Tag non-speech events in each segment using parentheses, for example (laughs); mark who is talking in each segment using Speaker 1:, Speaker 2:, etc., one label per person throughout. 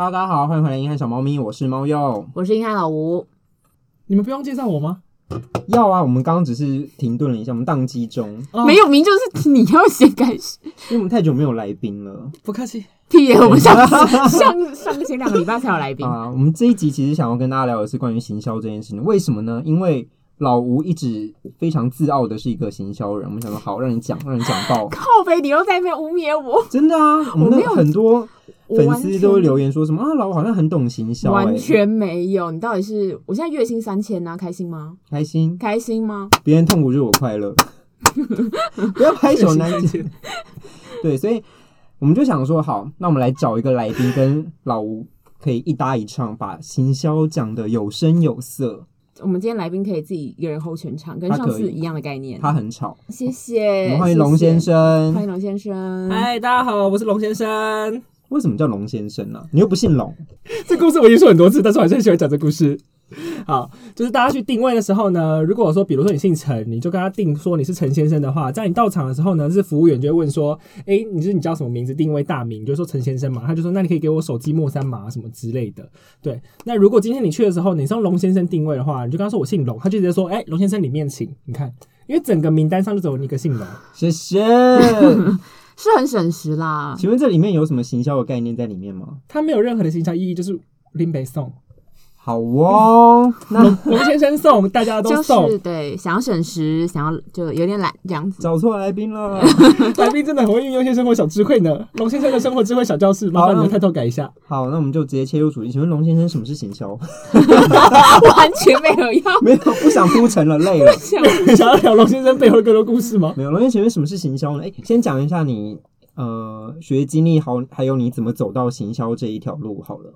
Speaker 1: Hello，大家好，欢迎回来《硬汉小猫咪》，我是猫鼬，
Speaker 2: 我是硬汉老吴。
Speaker 3: 你们不用介绍我吗？
Speaker 1: 要啊，我们刚刚只是停顿了一下，我们宕机中，
Speaker 2: 哦、没有名就是你要先开始，
Speaker 1: 因为我们太久没有来宾了。
Speaker 3: 不客气，
Speaker 2: 屁耶，我们上 (laughs) 上上前两个礼拜才有来宾
Speaker 1: 啊。我们这一集其实想要跟大家聊的是关于行销这件事情，为什么呢？因为老吴一直非常自傲的是一个行销人，我们想说好让你讲，让你讲到 (laughs)
Speaker 2: 靠北，你又在那边污蔑我，
Speaker 1: 真的啊，我们有很多。粉丝都会留言说什么啊？老吴好像很懂行销、欸，
Speaker 2: 完全没有。你到底是我现在月薪三千呐，开心吗？
Speaker 1: 开心，
Speaker 2: 开心吗？
Speaker 1: 别人痛苦就是我快乐，(laughs) 不要拍手难解。对，所以我们就想说，好，那我们来找一个来宾，跟老吴可以一搭一唱，把行销讲得有声有色。
Speaker 2: 我们今天来宾可以自己一个人 hold 全场，跟上次一样的概念。
Speaker 1: 他，他很吵，
Speaker 2: 谢谢。
Speaker 1: 我们欢迎龙先生，
Speaker 2: 欢迎龙先生。
Speaker 3: 嗨，大家好，我是龙先生。
Speaker 1: 为什么叫龙先生呢、啊？你又不姓龙。(laughs)
Speaker 3: 这故事我已经说很多次，但是我还是很喜欢讲这故事。(laughs) 好，就是大家去定位的时候呢，如果说，比如说你姓陈，你就跟他定说你是陈先生的话，在你到场的时候呢，是服务员就会问说：“哎、欸，你是你叫什么名字？定位大名，你就说陈先生嘛。”他就说：“那你可以给我手机末三码什么之类的。”对。那如果今天你去的时候，你是用龙先生定位的话，你就跟他说：“我姓龙。”他就直接说：“哎、欸，龙先生里面请。”你看，因为整个名单上就只有你一个姓龙。
Speaker 1: 谢谢。(laughs)
Speaker 2: 是很省时啦。
Speaker 1: 请问这里面有什么行销的概念在里面吗？
Speaker 3: 它没有任何的行销意义，就是林北送。
Speaker 1: 好哦，那
Speaker 3: 龙先生送，大家都送，
Speaker 2: 就是对，想要省时，想要就有点懒这样子。
Speaker 1: 找错来宾了，(laughs)
Speaker 3: 来宾真的很会运用一些生活小智慧呢。龙先生的生活智慧小教室，麻烦你们抬头改一下。
Speaker 1: 好，那我们就直接切入主题。请问龙先生什么是行销？
Speaker 2: 完全没有要，(laughs)
Speaker 1: 没有不想铺陈了，累了。(laughs)
Speaker 3: 想，想要聊龙先生背后的更多故事吗？
Speaker 1: 没有。龙先生，请问什么是行销呢？哎、欸，先讲一下你呃学经历，好，还有你怎么走到行销这一条路好了。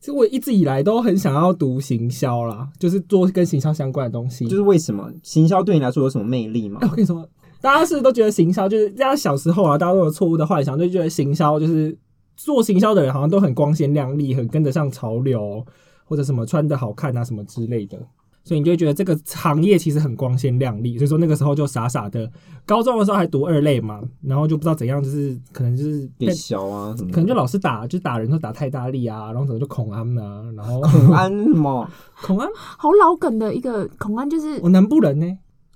Speaker 3: 其实我一直以来都很想要读行销啦，就是做跟行销相关的东西。
Speaker 1: 就是为什么行销对你来说有什么魅力吗？
Speaker 3: 欸、我跟你说，大家是都觉得行销就是大家小时候啊，大家都有错误的幻想，就觉得行销就是做行销的人好像都很光鲜亮丽，很跟得上潮流，或者什么穿的好看啊什么之类的。所以你就会觉得这个行业其实很光鲜亮丽，所以说那个时候就傻傻的，高中的时候还读二类嘛，然后就不知道怎样，就是可能就是
Speaker 1: 变小啊，
Speaker 3: 可能就老是打，就打人都打太大力啊，然后怎么就恐安啊，然后
Speaker 1: 恐安什么
Speaker 3: 恐安，
Speaker 2: 好老梗的一个恐安，就是
Speaker 3: 我南部人呢，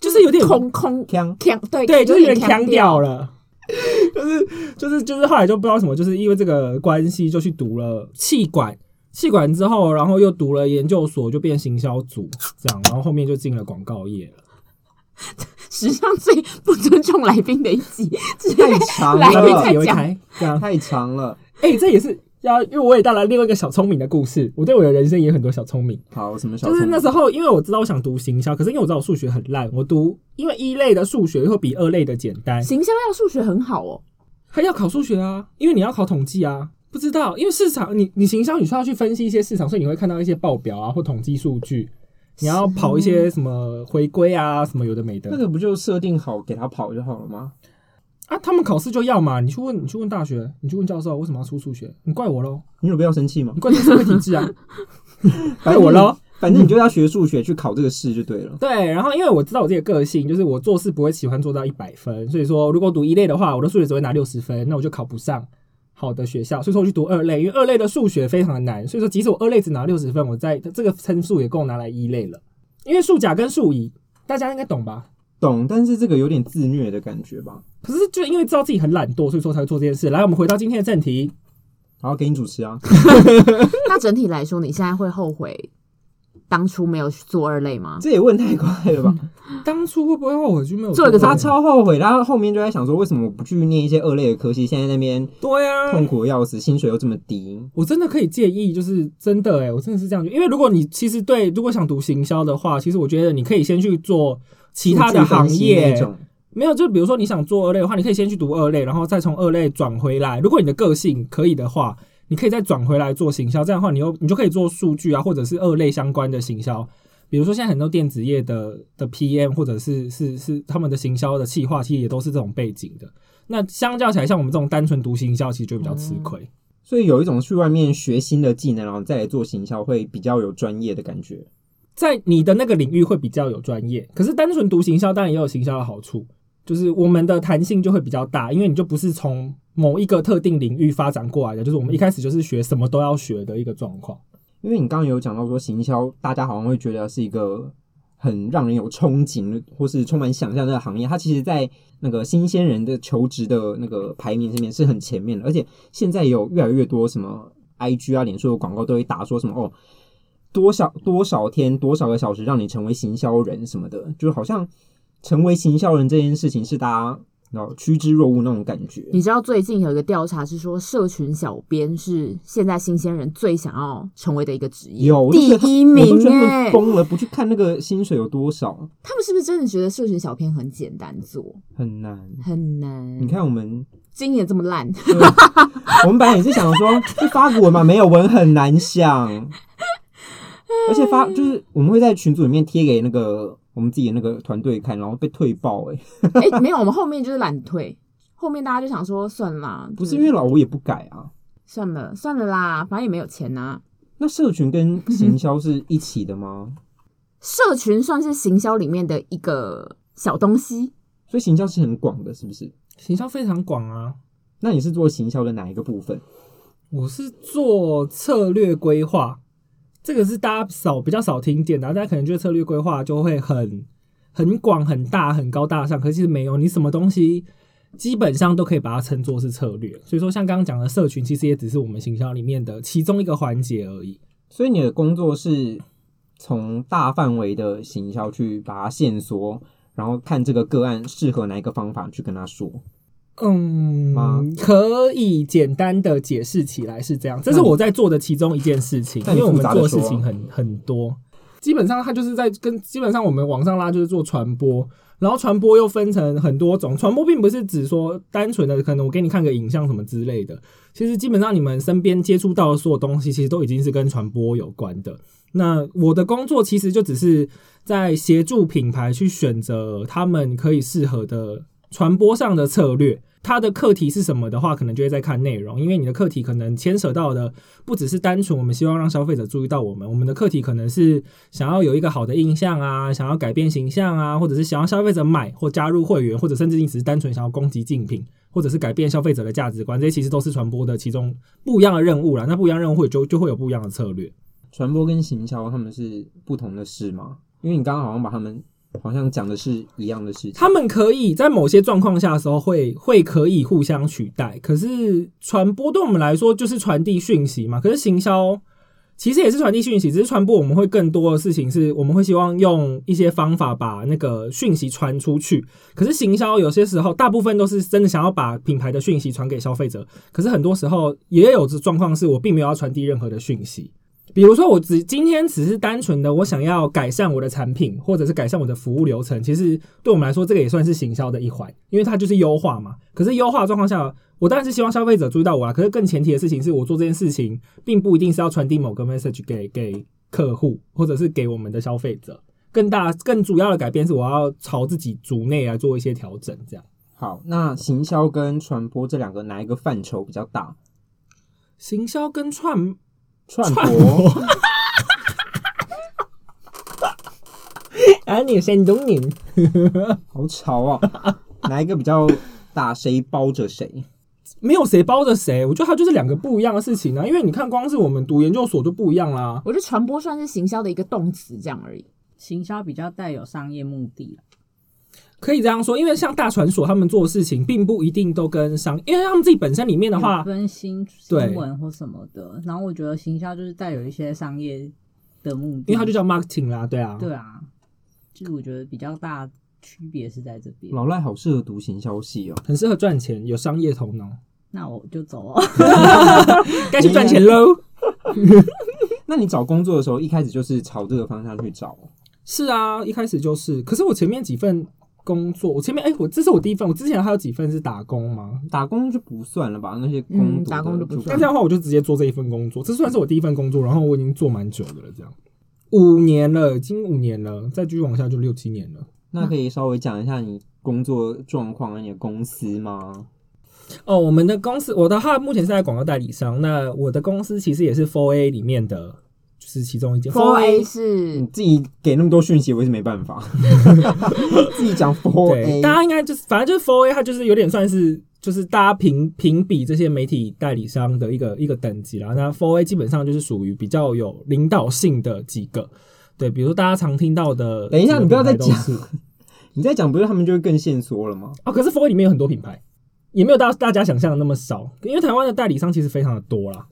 Speaker 3: 就是有点
Speaker 2: 空空腔腔，对
Speaker 3: 对，就是有点腔掉了，(laughs) 就是就是就是后来就不知道什么，就是因为这个关系就去读了气管。企管之后，然后又读了研究所，就变行销组这样，然后后面就进了广告业了。
Speaker 2: 史上最不尊重来宾的一集，
Speaker 1: 太长了，
Speaker 3: 来宾有一台这样
Speaker 1: 太长了。
Speaker 3: 哎、欸，这也是要，因为我也带来另外一个小聪明的故事。我对我的人生也有很多小聪明。
Speaker 1: 好，什么小聪明？
Speaker 3: 就是那时候，因为我知道我想读行销，可是因为我知道我数学很烂，我读因为一类的数学会比二类的简单。
Speaker 2: 行销要数学很好哦，
Speaker 3: 还要考数学啊，因为你要考统计啊。不知道，因为市场，你你行销你需要去分析一些市场，所以你会看到一些报表啊或统计数据，你要跑一些什么回归啊什么有的没的。
Speaker 1: 那个不就设定好给他跑就好了吗？
Speaker 3: 啊，他们考试就要嘛，你去问你去问大学，你去问教授为什么要出数学？你怪我喽？
Speaker 1: 你有必要生气吗？
Speaker 3: 你怪这社会体制啊？(laughs)
Speaker 1: 怪我喽？反正你就要学数学去考这个试就对了。
Speaker 3: 对，然后因为我知道我自己的个性，就是我做事不会喜欢做到一百分，所以说如果读一类的话，我的数学只会拿六十分，那我就考不上。好的学校，所以说我去读二类，因为二类的数学非常的难，所以说即使我二类只拿六十分，我在这个分数也够拿来一类了。因为数甲跟数乙，大家应该懂吧？
Speaker 1: 懂，但是这个有点自虐的感觉吧？
Speaker 3: 可是就因为知道自己很懒惰，所以说才会做这件事。来，我们回到今天的正题，
Speaker 1: 好，给你主持啊。(laughs) (laughs)
Speaker 2: 那整体来说，你现在会后悔？当初没有做二类吗？
Speaker 1: 这也问太快了吧？
Speaker 3: 当初会不会后悔就没有
Speaker 1: 做一个？他超后悔，他后面就在想说，为什么我不去念一些二类的科系？现在那边
Speaker 3: 对啊，
Speaker 1: 痛苦的要死，薪水又这么低。
Speaker 3: 我真的可以建议，就是真的哎，我真的是这样，因为如果你其实对，如果想读行销的话，其实我觉得你可以先去做其他的行业。没有，就比如说你想做二类的话，你可以先去读二类，然后再从二类转回来。如果你的个性可以的话。你可以再转回来做行销，这样的话，你又你就可以做数据啊，或者是二类相关的行销。比如说，现在很多电子业的的 PM，或者是是是他们的行销的企划，其实也都是这种背景的。那相较起来，像我们这种单纯读行销，其实就比较吃亏。嗯。
Speaker 1: 所以有一种去外面学新的技能，然后再来做行销，会比较有专业的感觉。
Speaker 3: 在你的那个领域会比较有专业，可是单纯读行销当然也有行销的好处，就是我们的弹性就会比较大，因为你就不是从某一个特定领域发展过来的，就是我们一开始就是学什么都要学的一个状况。
Speaker 1: 因为你刚刚有讲到说行销，大家好像会觉得是一个很让人有憧憬或是充满想象的行业。它其实，在那个新鲜人的求职的那个排名上面是很前面的，而且现在有越来越多什么 IG 啊、脸书的广告都会打说什么哦，多少多少天多少个小时让你成为行销人什么的，就是好像成为行销人这件事情是大家。然后趋之若鹜那种感觉。
Speaker 2: 你知道最近有一个调查是说，社群小编是现在新鲜人最想要成为的一个职业，
Speaker 1: 有
Speaker 2: 第一名哎，
Speaker 1: 疯了，不去看那个薪水有多少？
Speaker 2: 他们是不是真的觉得社群小编很简单做？
Speaker 1: 很难，
Speaker 2: 很难。
Speaker 1: 你看我们
Speaker 2: 今年这么烂，
Speaker 1: 我们本来也是想说，就发个文嘛，没有文很难想，(laughs) 而且发就是我们会在群组里面贴给那个。我们自己的那个团队看，然后被退爆哎、
Speaker 2: 欸！哎、欸，没有，我们后面就是懒退，后面大家就想说算了，(laughs)
Speaker 1: 不是因为老吴也不改啊，
Speaker 2: 算了算了啦，反正也没有钱呐、啊。
Speaker 1: 那社群跟行销是一起的吗？(laughs)
Speaker 2: 社群算是行销里面的一个小东西，
Speaker 1: 所以行销是很广的，是不是？
Speaker 3: 行销非常广啊。
Speaker 1: 那你是做行销的哪一个部分？
Speaker 3: 我是做策略规划。这个是大家少比较少听见的，大家可能觉得策略规划就会很很广、很大、很高大上，可是其实没有，你什么东西基本上都可以把它称作是策略。所以说，像刚刚讲的社群，其实也只是我们行销里面的其中一个环节而已。
Speaker 1: 所以你的工作是从大范围的行销去把它线索，然后看这个个案适合哪一个方法去跟他说。
Speaker 3: 嗯，可以简单的解释起来是这样，这是我在做的其中一件事情，因为我们做的事情很很多，基本上它就是在跟基本上我们往上拉就是做传播，然后传播又分成很多种，传播并不是只说单纯的可能我给你看个影像什么之类的，其实基本上你们身边接触到的所有东西，其实都已经是跟传播有关的。那我的工作其实就只是在协助品牌去选择他们可以适合的。传播上的策略，它的课题是什么的话，可能就会在看内容，因为你的课题可能牵扯到的不只是单纯我们希望让消费者注意到我们，我们的课题可能是想要有一个好的印象啊，想要改变形象啊，或者是想要消费者买或加入会员，或者甚至你只是单纯想要攻击竞品，或者是改变消费者的价值观，这些其实都是传播的其中不一样的任务啦。那不一样任务会就就会有不一样的策略。
Speaker 1: 传播跟行销他们是不同的事吗？因为你刚刚好像把他们。好像讲的是一样的事情。
Speaker 3: 他们可以在某些状况下的时候会会可以互相取代。可是传播对我们来说就是传递讯息嘛。可是行销其实也是传递讯息，只是传播我们会更多的事情是我们会希望用一些方法把那个讯息传出去。可是行销有些时候大部分都是真的想要把品牌的讯息传给消费者。可是很多时候也有这状况是我并没有要传递任何的讯息。比如说，我只今天只是单纯的我想要改善我的产品，或者是改善我的服务流程。其实对我们来说，这个也算是行销的一环，因为它就是优化嘛。可是优化状况下，我当然是希望消费者注意到我啊。可是更前提的事情是我做这件事情，并不一定是要传递某个 message 给给客户，或者是给我们的消费者。更大、更主要的改变是我要朝自己组内来做一些调整。这样。
Speaker 1: 好，那行销跟传播这两个哪一个范畴比较大？
Speaker 3: 行销跟传。
Speaker 1: 串播，
Speaker 3: 啊，(laughs) 你山东人，(laughs)
Speaker 1: 好吵啊！哪一个比较大？谁包着谁？
Speaker 3: 没有谁包着谁，我觉得它就是两个不一样的事情啊。因为你看，光是我们读研究所就不一样啦。
Speaker 2: 我觉得传播算是行销的一个动词，这样而已。
Speaker 4: 行销比较带有商业目的。
Speaker 3: 可以这样说，因为像大传所他们做的事情，并不一定都跟商，因为他们自己本身里面的话，
Speaker 4: 分新新闻或什么的。然后我觉得行销就是带有一些商业的目的，
Speaker 3: 因为它就叫 marketing 啦，对啊，
Speaker 4: 对啊，就是我觉得比较大区别是在这边。
Speaker 1: 老赖好适合读行销系哦，
Speaker 3: 很适合赚钱，有商业头脑。
Speaker 4: 那我就走哦，(laughs)
Speaker 3: 该去赚钱喽。(laughs)
Speaker 1: 那你找工作的时候，一开始就是朝这个方向去找？
Speaker 3: 是啊，一开始就是。可是我前面几份。工作，我前面哎、欸，我这是我第一份，我之前还有几份是打工吗？
Speaker 1: 打工就不算了吧，那些工、
Speaker 2: 嗯、打工就不算。
Speaker 3: 那这样的话，我就直接做这一份工作，这算是我第一份工作，然后我已经做蛮久的了，这样五年了，已经五年了，再继续往下就六七年了。
Speaker 1: 那可以稍微讲一下你工作状况，你的公司吗？
Speaker 3: 哦，我们的公司，我的话目前是在广告代理商，那我的公司其实也是 Four A 里面的。是其中一件。
Speaker 2: Four A 是
Speaker 1: 你自己给那么多讯息，我也是没办法。(laughs) 自己讲 Four A，
Speaker 3: 大家应该就是反正就是 Four A，它就是有点算是就是大家评评比这些媒体代理商的一个一个等级啦。那 Four A 基本上就是属于比较有领导性的几个，对，比如说大家常听到的。
Speaker 1: 等一下，你不要 (laughs) 再讲，你再讲不是他们就会更限缩了吗？
Speaker 3: 啊，可是 Four A 里面有很多品牌，也没有大大家想象的那么少，因为台湾的代理商其实非常的多啦。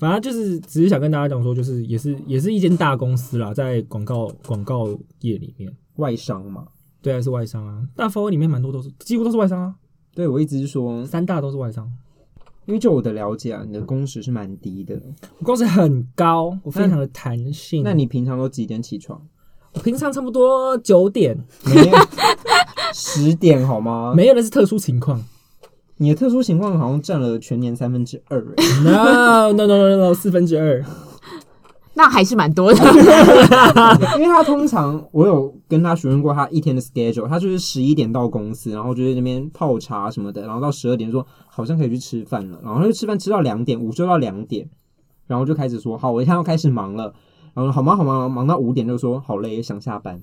Speaker 3: 反正就是只是想跟大家讲说，就是也是也是一间大公司啦，在广告广告业里面，
Speaker 1: 外商嘛，
Speaker 3: 对啊，是外商啊。大 4A 里面蛮多都是，几乎都是外商啊。
Speaker 1: 对，我一直是说
Speaker 3: 三大都是外商，
Speaker 1: 因为就我的了解啊，你的工时是蛮低的，
Speaker 3: 我工时很高，我非常的弹性。
Speaker 1: 那你平常都几点起床？
Speaker 3: 我平常差不多九点，
Speaker 1: 没有十点好吗？(laughs)
Speaker 3: 没有，那是特殊情况。
Speaker 1: 你的特殊情况好像占了全年三分之二，(laughs)
Speaker 3: no no no no no 四分之二，
Speaker 2: 那还是蛮多的。(laughs)
Speaker 1: 因为他通常我有跟他询问过他一天的 schedule，他就是十一点到公司，然后就在那边泡茶什么的，然后到十二点说好像可以去吃饭了，然后他就吃饭吃到两点，午休到两点，然后就开始说好，我现在要开始忙了，然后好忙好忙忙到五点就说好累，想下班。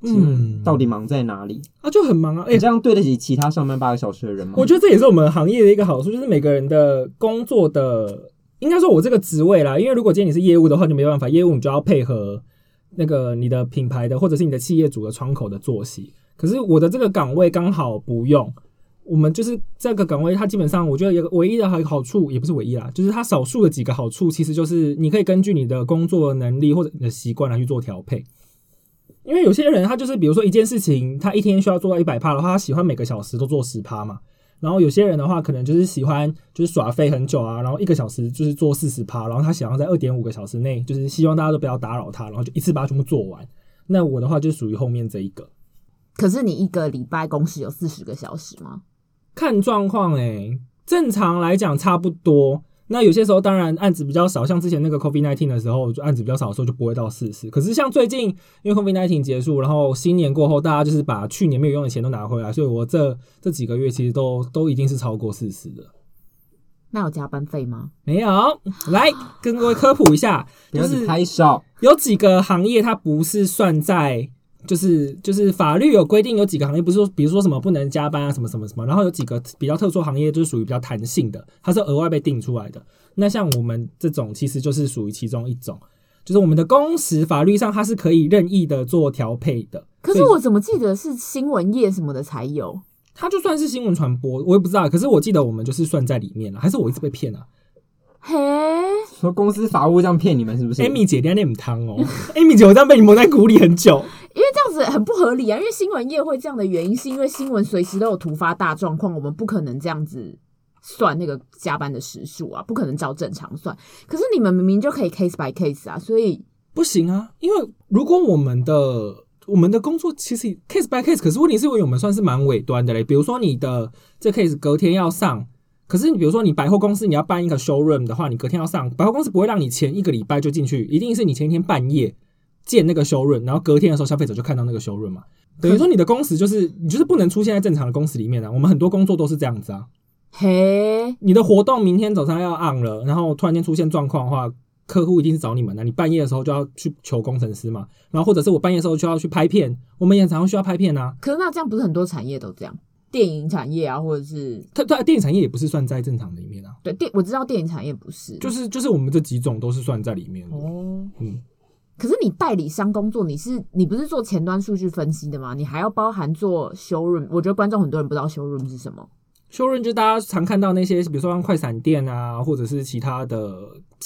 Speaker 1: 嗯，到底忙在哪里？
Speaker 3: 啊，就很忙啊！哎、
Speaker 1: 欸，这样对得起其他上班八个小时的人吗？
Speaker 3: 我觉得这也是我们行业的一个好处，就是每个人的工作的，应该说我这个职位啦，因为如果今天你是业务的话，就没办法，业务你就要配合那个你的品牌的或者是你的企业主的窗口的作息。可是我的这个岗位刚好不用，我们就是这个岗位，它基本上我觉得有唯一的好好处，也不是唯一啦，就是它少数的几个好处，其实就是你可以根据你的工作能力或者你的习惯来去做调配。因为有些人他就是，比如说一件事情，他一天需要做到一百趴的话，他喜欢每个小时都做十趴嘛。然后有些人的话，可能就是喜欢就是耍废很久啊，然后一个小时就是做四十趴，然后他想要在二点五个小时内，就是希望大家都不要打扰他，然后就一次把它全部做完。那我的话就属于后面这一个。
Speaker 2: 可是你一个礼拜工时有四十个小时吗？
Speaker 3: 看状况诶，正常来讲差不多。那有些时候当然案子比较少，像之前那个 COVID nineteen 的时候，就案子比较少的时候就不会到四十。可是像最近因为 COVID nineteen 结束，然后新年过后，大家就是把去年没有用的钱都拿回来，所以我这这几个月其实都都一定是超过四十的。
Speaker 2: 那有加班费吗？
Speaker 3: 没有。来跟各位科普一下，(laughs) 就是
Speaker 1: 太少，
Speaker 3: 有几个行业它不是算在。就是就是法律有规定，有几个行业不是说，比如说什么不能加班啊，什么什么什么，然后有几个比较特殊行业就是属于比较弹性的，它是额外被定出来的。那像我们这种其实就是属于其中一种，就是我们的工时法律上它是可以任意的做调配的。
Speaker 2: 可是我怎么记得是新闻业什么的才有？
Speaker 3: 它就算是新闻传播，我也不知道。可是我记得我们就是算在里面了，还是我一直被骗啊？
Speaker 2: 嘿，
Speaker 1: 说公司法务这样骗你们是不是
Speaker 3: ？Amy 姐，你那么汤哦，Amy 姐，我这样被你蒙在鼓里很久。
Speaker 2: 样子很不合理啊！因为新闻业会这样的原因，是因为新闻随时都有突发大状况，我们不可能这样子算那个加班的时数啊，不可能照正常算。可是你们明明就可以 case by case 啊，所以
Speaker 3: 不行啊！因为如果我们的我们的工作其实 case by case，可是问题是因为我们算是蛮尾端的嘞。比如说你的这 case 隔天要上。可是你比如说你百货公司你要办一个 showroom 的话，你隔天要上，百货公司不会让你前一个礼拜就进去，一定是你前一天半夜建那个 showroom，然后隔天的时候消费者就看到那个 showroom 嘛。等于说你的工时就是你就是不能出现在正常的工时里面啊。我们很多工作都是这样子啊。
Speaker 2: 嘿，
Speaker 3: 你的活动明天早上要 on 了，然后突然间出现状况的话，客户一定是找你们的。你半夜的时候就要去求工程师嘛，然后或者是我半夜的时候就要去拍片，我们也常常需要拍片啊。
Speaker 2: 可是那这样不是很多产业都这样？电影产业啊，或者是
Speaker 3: 它对电影产业也不是算在正常的里面啊。
Speaker 2: 对电我知道电影产业不是，
Speaker 3: 就是就是我们这几种都是算在里面的
Speaker 2: 哦。
Speaker 3: 嗯，
Speaker 2: 可是你代理商工作，你是你不是做前端数据分析的吗？你还要包含做 showroom。我觉得观众很多人不知道 showroom 是什么。
Speaker 3: showroom 就大家常看到那些，比如说像快闪店啊，或者是其他的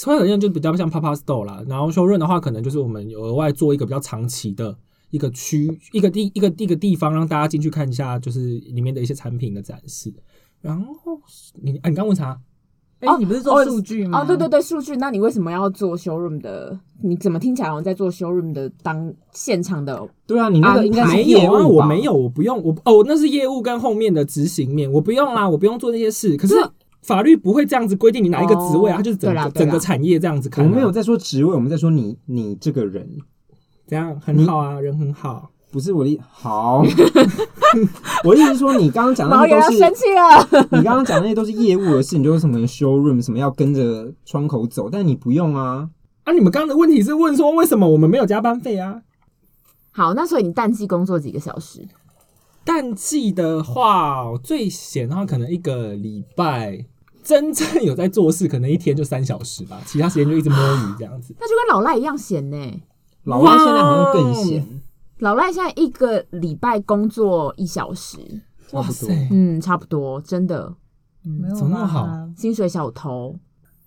Speaker 3: 快闪店，就比较像 pop up store 啦。然后 showroom 的话，可能就是我们有额外做一个比较长期的。一个区，一个地，一个一个地方，让大家进去看一下，就是里面的一些产品的展示。然后你，啊、你刚问啥？
Speaker 4: 哎、欸，你不是做数据吗？
Speaker 2: 哦，对对对，数据。那你为什么要做 showroom 的？你怎么听起来好像在做 showroom 的当现场的？
Speaker 1: 对啊，你那个应该没
Speaker 3: 有啊，我没有，我不用，我哦，那是业务跟后面的执行面，我不用啦，我不用做那些事。可是法律不会这样子规定你哪一个职位啊，它就是整个整个产业这样子看、啊。
Speaker 1: 我们没有在说职位，我们在说你你这个人。
Speaker 3: 怎样很好啊，人很好。
Speaker 1: 不是我的好，(laughs) 我的意思是说，你刚刚讲的那些都是
Speaker 2: 生气了。(laughs)
Speaker 1: 你刚刚讲的那些都是业务的事，你就是什么 showroom，什么要跟着窗口走，但你不用啊。
Speaker 3: 啊，你们刚刚的问题是问说，为什么我们没有加班费啊？
Speaker 2: 好，那所以你淡季工作几个小时？
Speaker 3: 淡季的话，最闲的话可能一个礼拜，真正有在做事，可能一天就三小时吧，其他时间就一直摸鱼这样子。
Speaker 2: 那就跟老赖一样闲呢。
Speaker 1: 老赖现在好像更闲。
Speaker 2: 老赖现在一个礼拜工作一小时，
Speaker 1: 差不多。
Speaker 2: 嗯，差不多，真的。
Speaker 4: 没有
Speaker 3: 怎么那么好？
Speaker 2: 薪水小偷。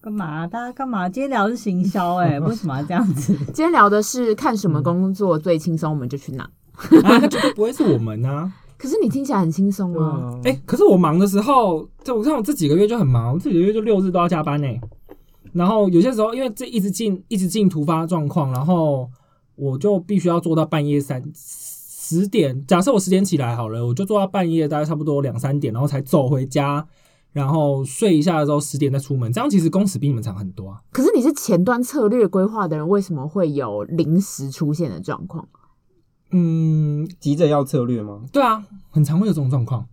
Speaker 4: 干嘛？大家干嘛？今天聊的是行销哎、欸，(laughs) 为什么要这样子？
Speaker 2: 今天聊的是看什么工作最轻松，我们就去哪。啊，
Speaker 3: 那绝对不会是我们啊！(laughs)
Speaker 2: 可是你听起来很轻松啊。
Speaker 3: 哎、欸，可是我忙的时候，就我看我这几个月就很忙，我这几个月就六日都要加班呢、欸。然后有些时候，因为这一直进，一直进突发状况，然后我就必须要做到半夜三十点。假设我十点起来好了，我就做到半夜大概差不多两三点，然后才走回家。然后睡一下的时候，十点再出门，这样其实工时比你们长很多啊。
Speaker 2: 可是你是前端策略规划的人，为什么会有临时出现的状况？
Speaker 3: 嗯，
Speaker 1: 急着要策略吗？
Speaker 3: 对啊，很常会有这种状况。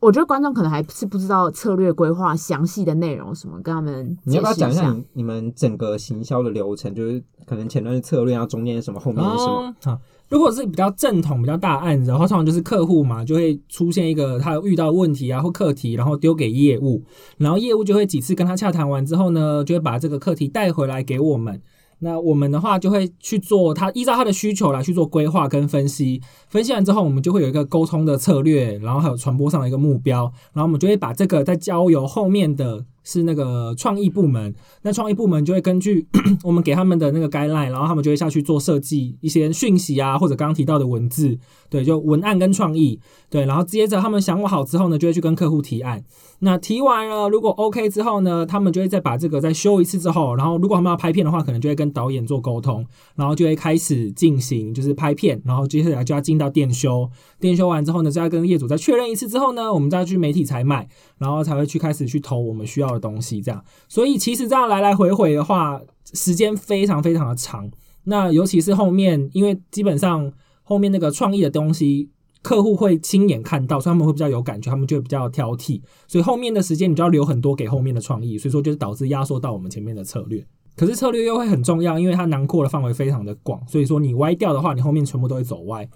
Speaker 2: 我觉得观众可能还是不知道策略规划详细的内容什么，跟他们
Speaker 1: 你要不要讲一下你你们整个行销的流程？就是可能前端是策略，然后中间是什么，后面是什么？
Speaker 3: 哦、如果是比较正统、比较大案子然后，通常就是客户嘛，就会出现一个他遇到问题啊或课题，然后丢给业务，然后业务就会几次跟他洽谈完之后呢，就会把这个课题带回来给我们。那我们的话就会去做他依照他的需求来去做规划跟分析，分析完之后，我们就会有一个沟通的策略，然后还有传播上的一个目标，然后我们就会把这个再交由后面的。是那个创意部门，那创意部门就会根据 (clears throat) 我们给他们的那个 guideline，然后他们就会下去做设计一些讯息啊，或者刚刚提到的文字，对，就文案跟创意，对，然后接着他们想好之后呢，就会去跟客户提案。那提完了，如果 OK 之后呢，他们就会再把这个再修一次之后，然后如果他们要拍片的话，可能就会跟导演做沟通，然后就会开始进行就是拍片，然后接下来就要进到电修，电修完之后呢，再跟业主再确认一次之后呢，我们再去媒体采买，然后才会去开始去投我们需要的东西，这样。所以其实这样来来回回的话，时间非常非常的长。那尤其是后面，因为基本上后面那个创意的东西。客户会亲眼看到，所以他们会比较有感觉，他们就会比较挑剔，所以后面的时间你就要留很多给后面的创意，所以说就是导致压缩到我们前面的策略。可是策略又会很重要，因为它囊括的范围非常的广，所以说你歪掉的话，你后面全部都会走歪。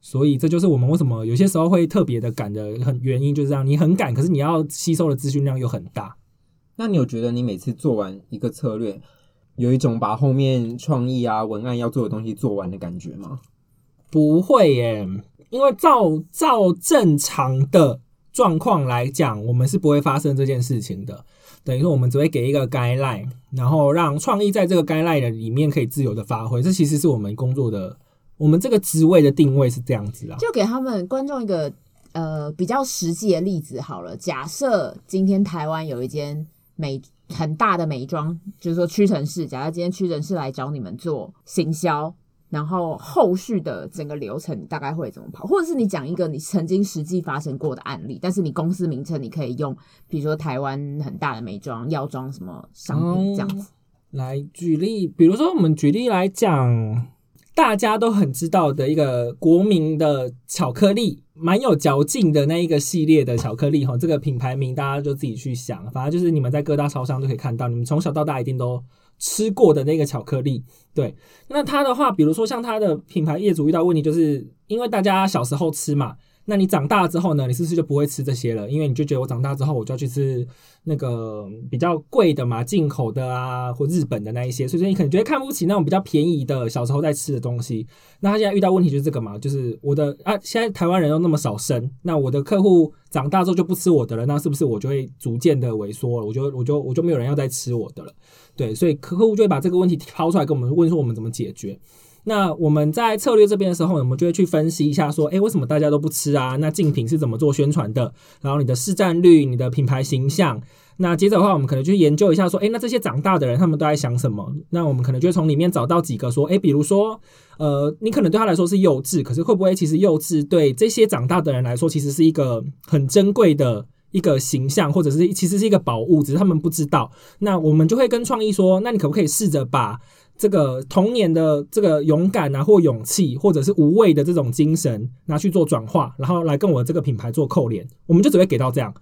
Speaker 3: 所以这就是我们为什么有些时候会特别的赶的很原因，就是这样，你很赶，可是你要吸收的资讯量又很大。
Speaker 1: 那你有觉得你每次做完一个策略，有一种把后面创意啊、文案要做的东西做完的感觉吗？
Speaker 3: 不会耶。因为照照正常的状况来讲，我们是不会发生这件事情的。等于说，我们只会给一个 guideline，然后让创意在这个 guideline 的里面可以自由的发挥。这其实是我们工作的，我们这个职位的定位是这样子啊。
Speaker 2: 就给他们观众一个呃比较实际的例子好了。假设今天台湾有一间美很大的美妆，就是说屈臣氏，假设今天屈臣氏来找你们做行销。然后后续的整个流程大概会怎么跑？或者是你讲一个你曾经实际发生过的案例，但是你公司名称你可以用，比如说台湾很大的美妆药妆什么商品这样子，
Speaker 3: 来举例。比如说我们举例来讲，大家都很知道的一个国民的巧克力，蛮有嚼劲的那一个系列的巧克力哈，这个品牌名大家就自己去想，反正就是你们在各大超商都可以看到，你们从小到大一定都。吃过的那个巧克力，对，那它的话，比如说像它的品牌业主遇到问题，就是因为大家小时候吃嘛。那你长大之后呢？你是不是就不会吃这些了？因为你就觉得我长大之后我就要去吃那个比较贵的嘛，进口的啊，或日本的那一些，所以说你可能觉得看不起那种比较便宜的小时候在吃的东西。那他现在遇到问题就是这个嘛，就是我的啊，现在台湾人又那么少生，那我的客户长大之后就不吃我的了，那是不是我就会逐渐的萎缩了？我就我就我就没有人要再吃我的了？对，所以客户就会把这个问题抛出来跟我们问说我们怎么解决。那我们在策略这边的时候，我们就会去分析一下，说，诶，为什么大家都不吃啊？那竞品是怎么做宣传的？然后你的市占率、你的品牌形象。那接着的话，我们可能去研究一下，说，诶，那这些长大的人他们都在想什么？那我们可能就会从里面找到几个，说，诶，比如说，呃，你可能对他来说是幼稚，可是会不会其实幼稚对这些长大的人来说，其实是一个很珍贵的一个形象，或者是其实是一个宝物，只是他们不知道。那我们就会跟创意说，那你可不可以试着把这个童年的这个勇敢啊，或勇气，或者是无畏的这种精神，拿去做转化，然后来跟我这个品牌做扣连，我们就只会给到这样。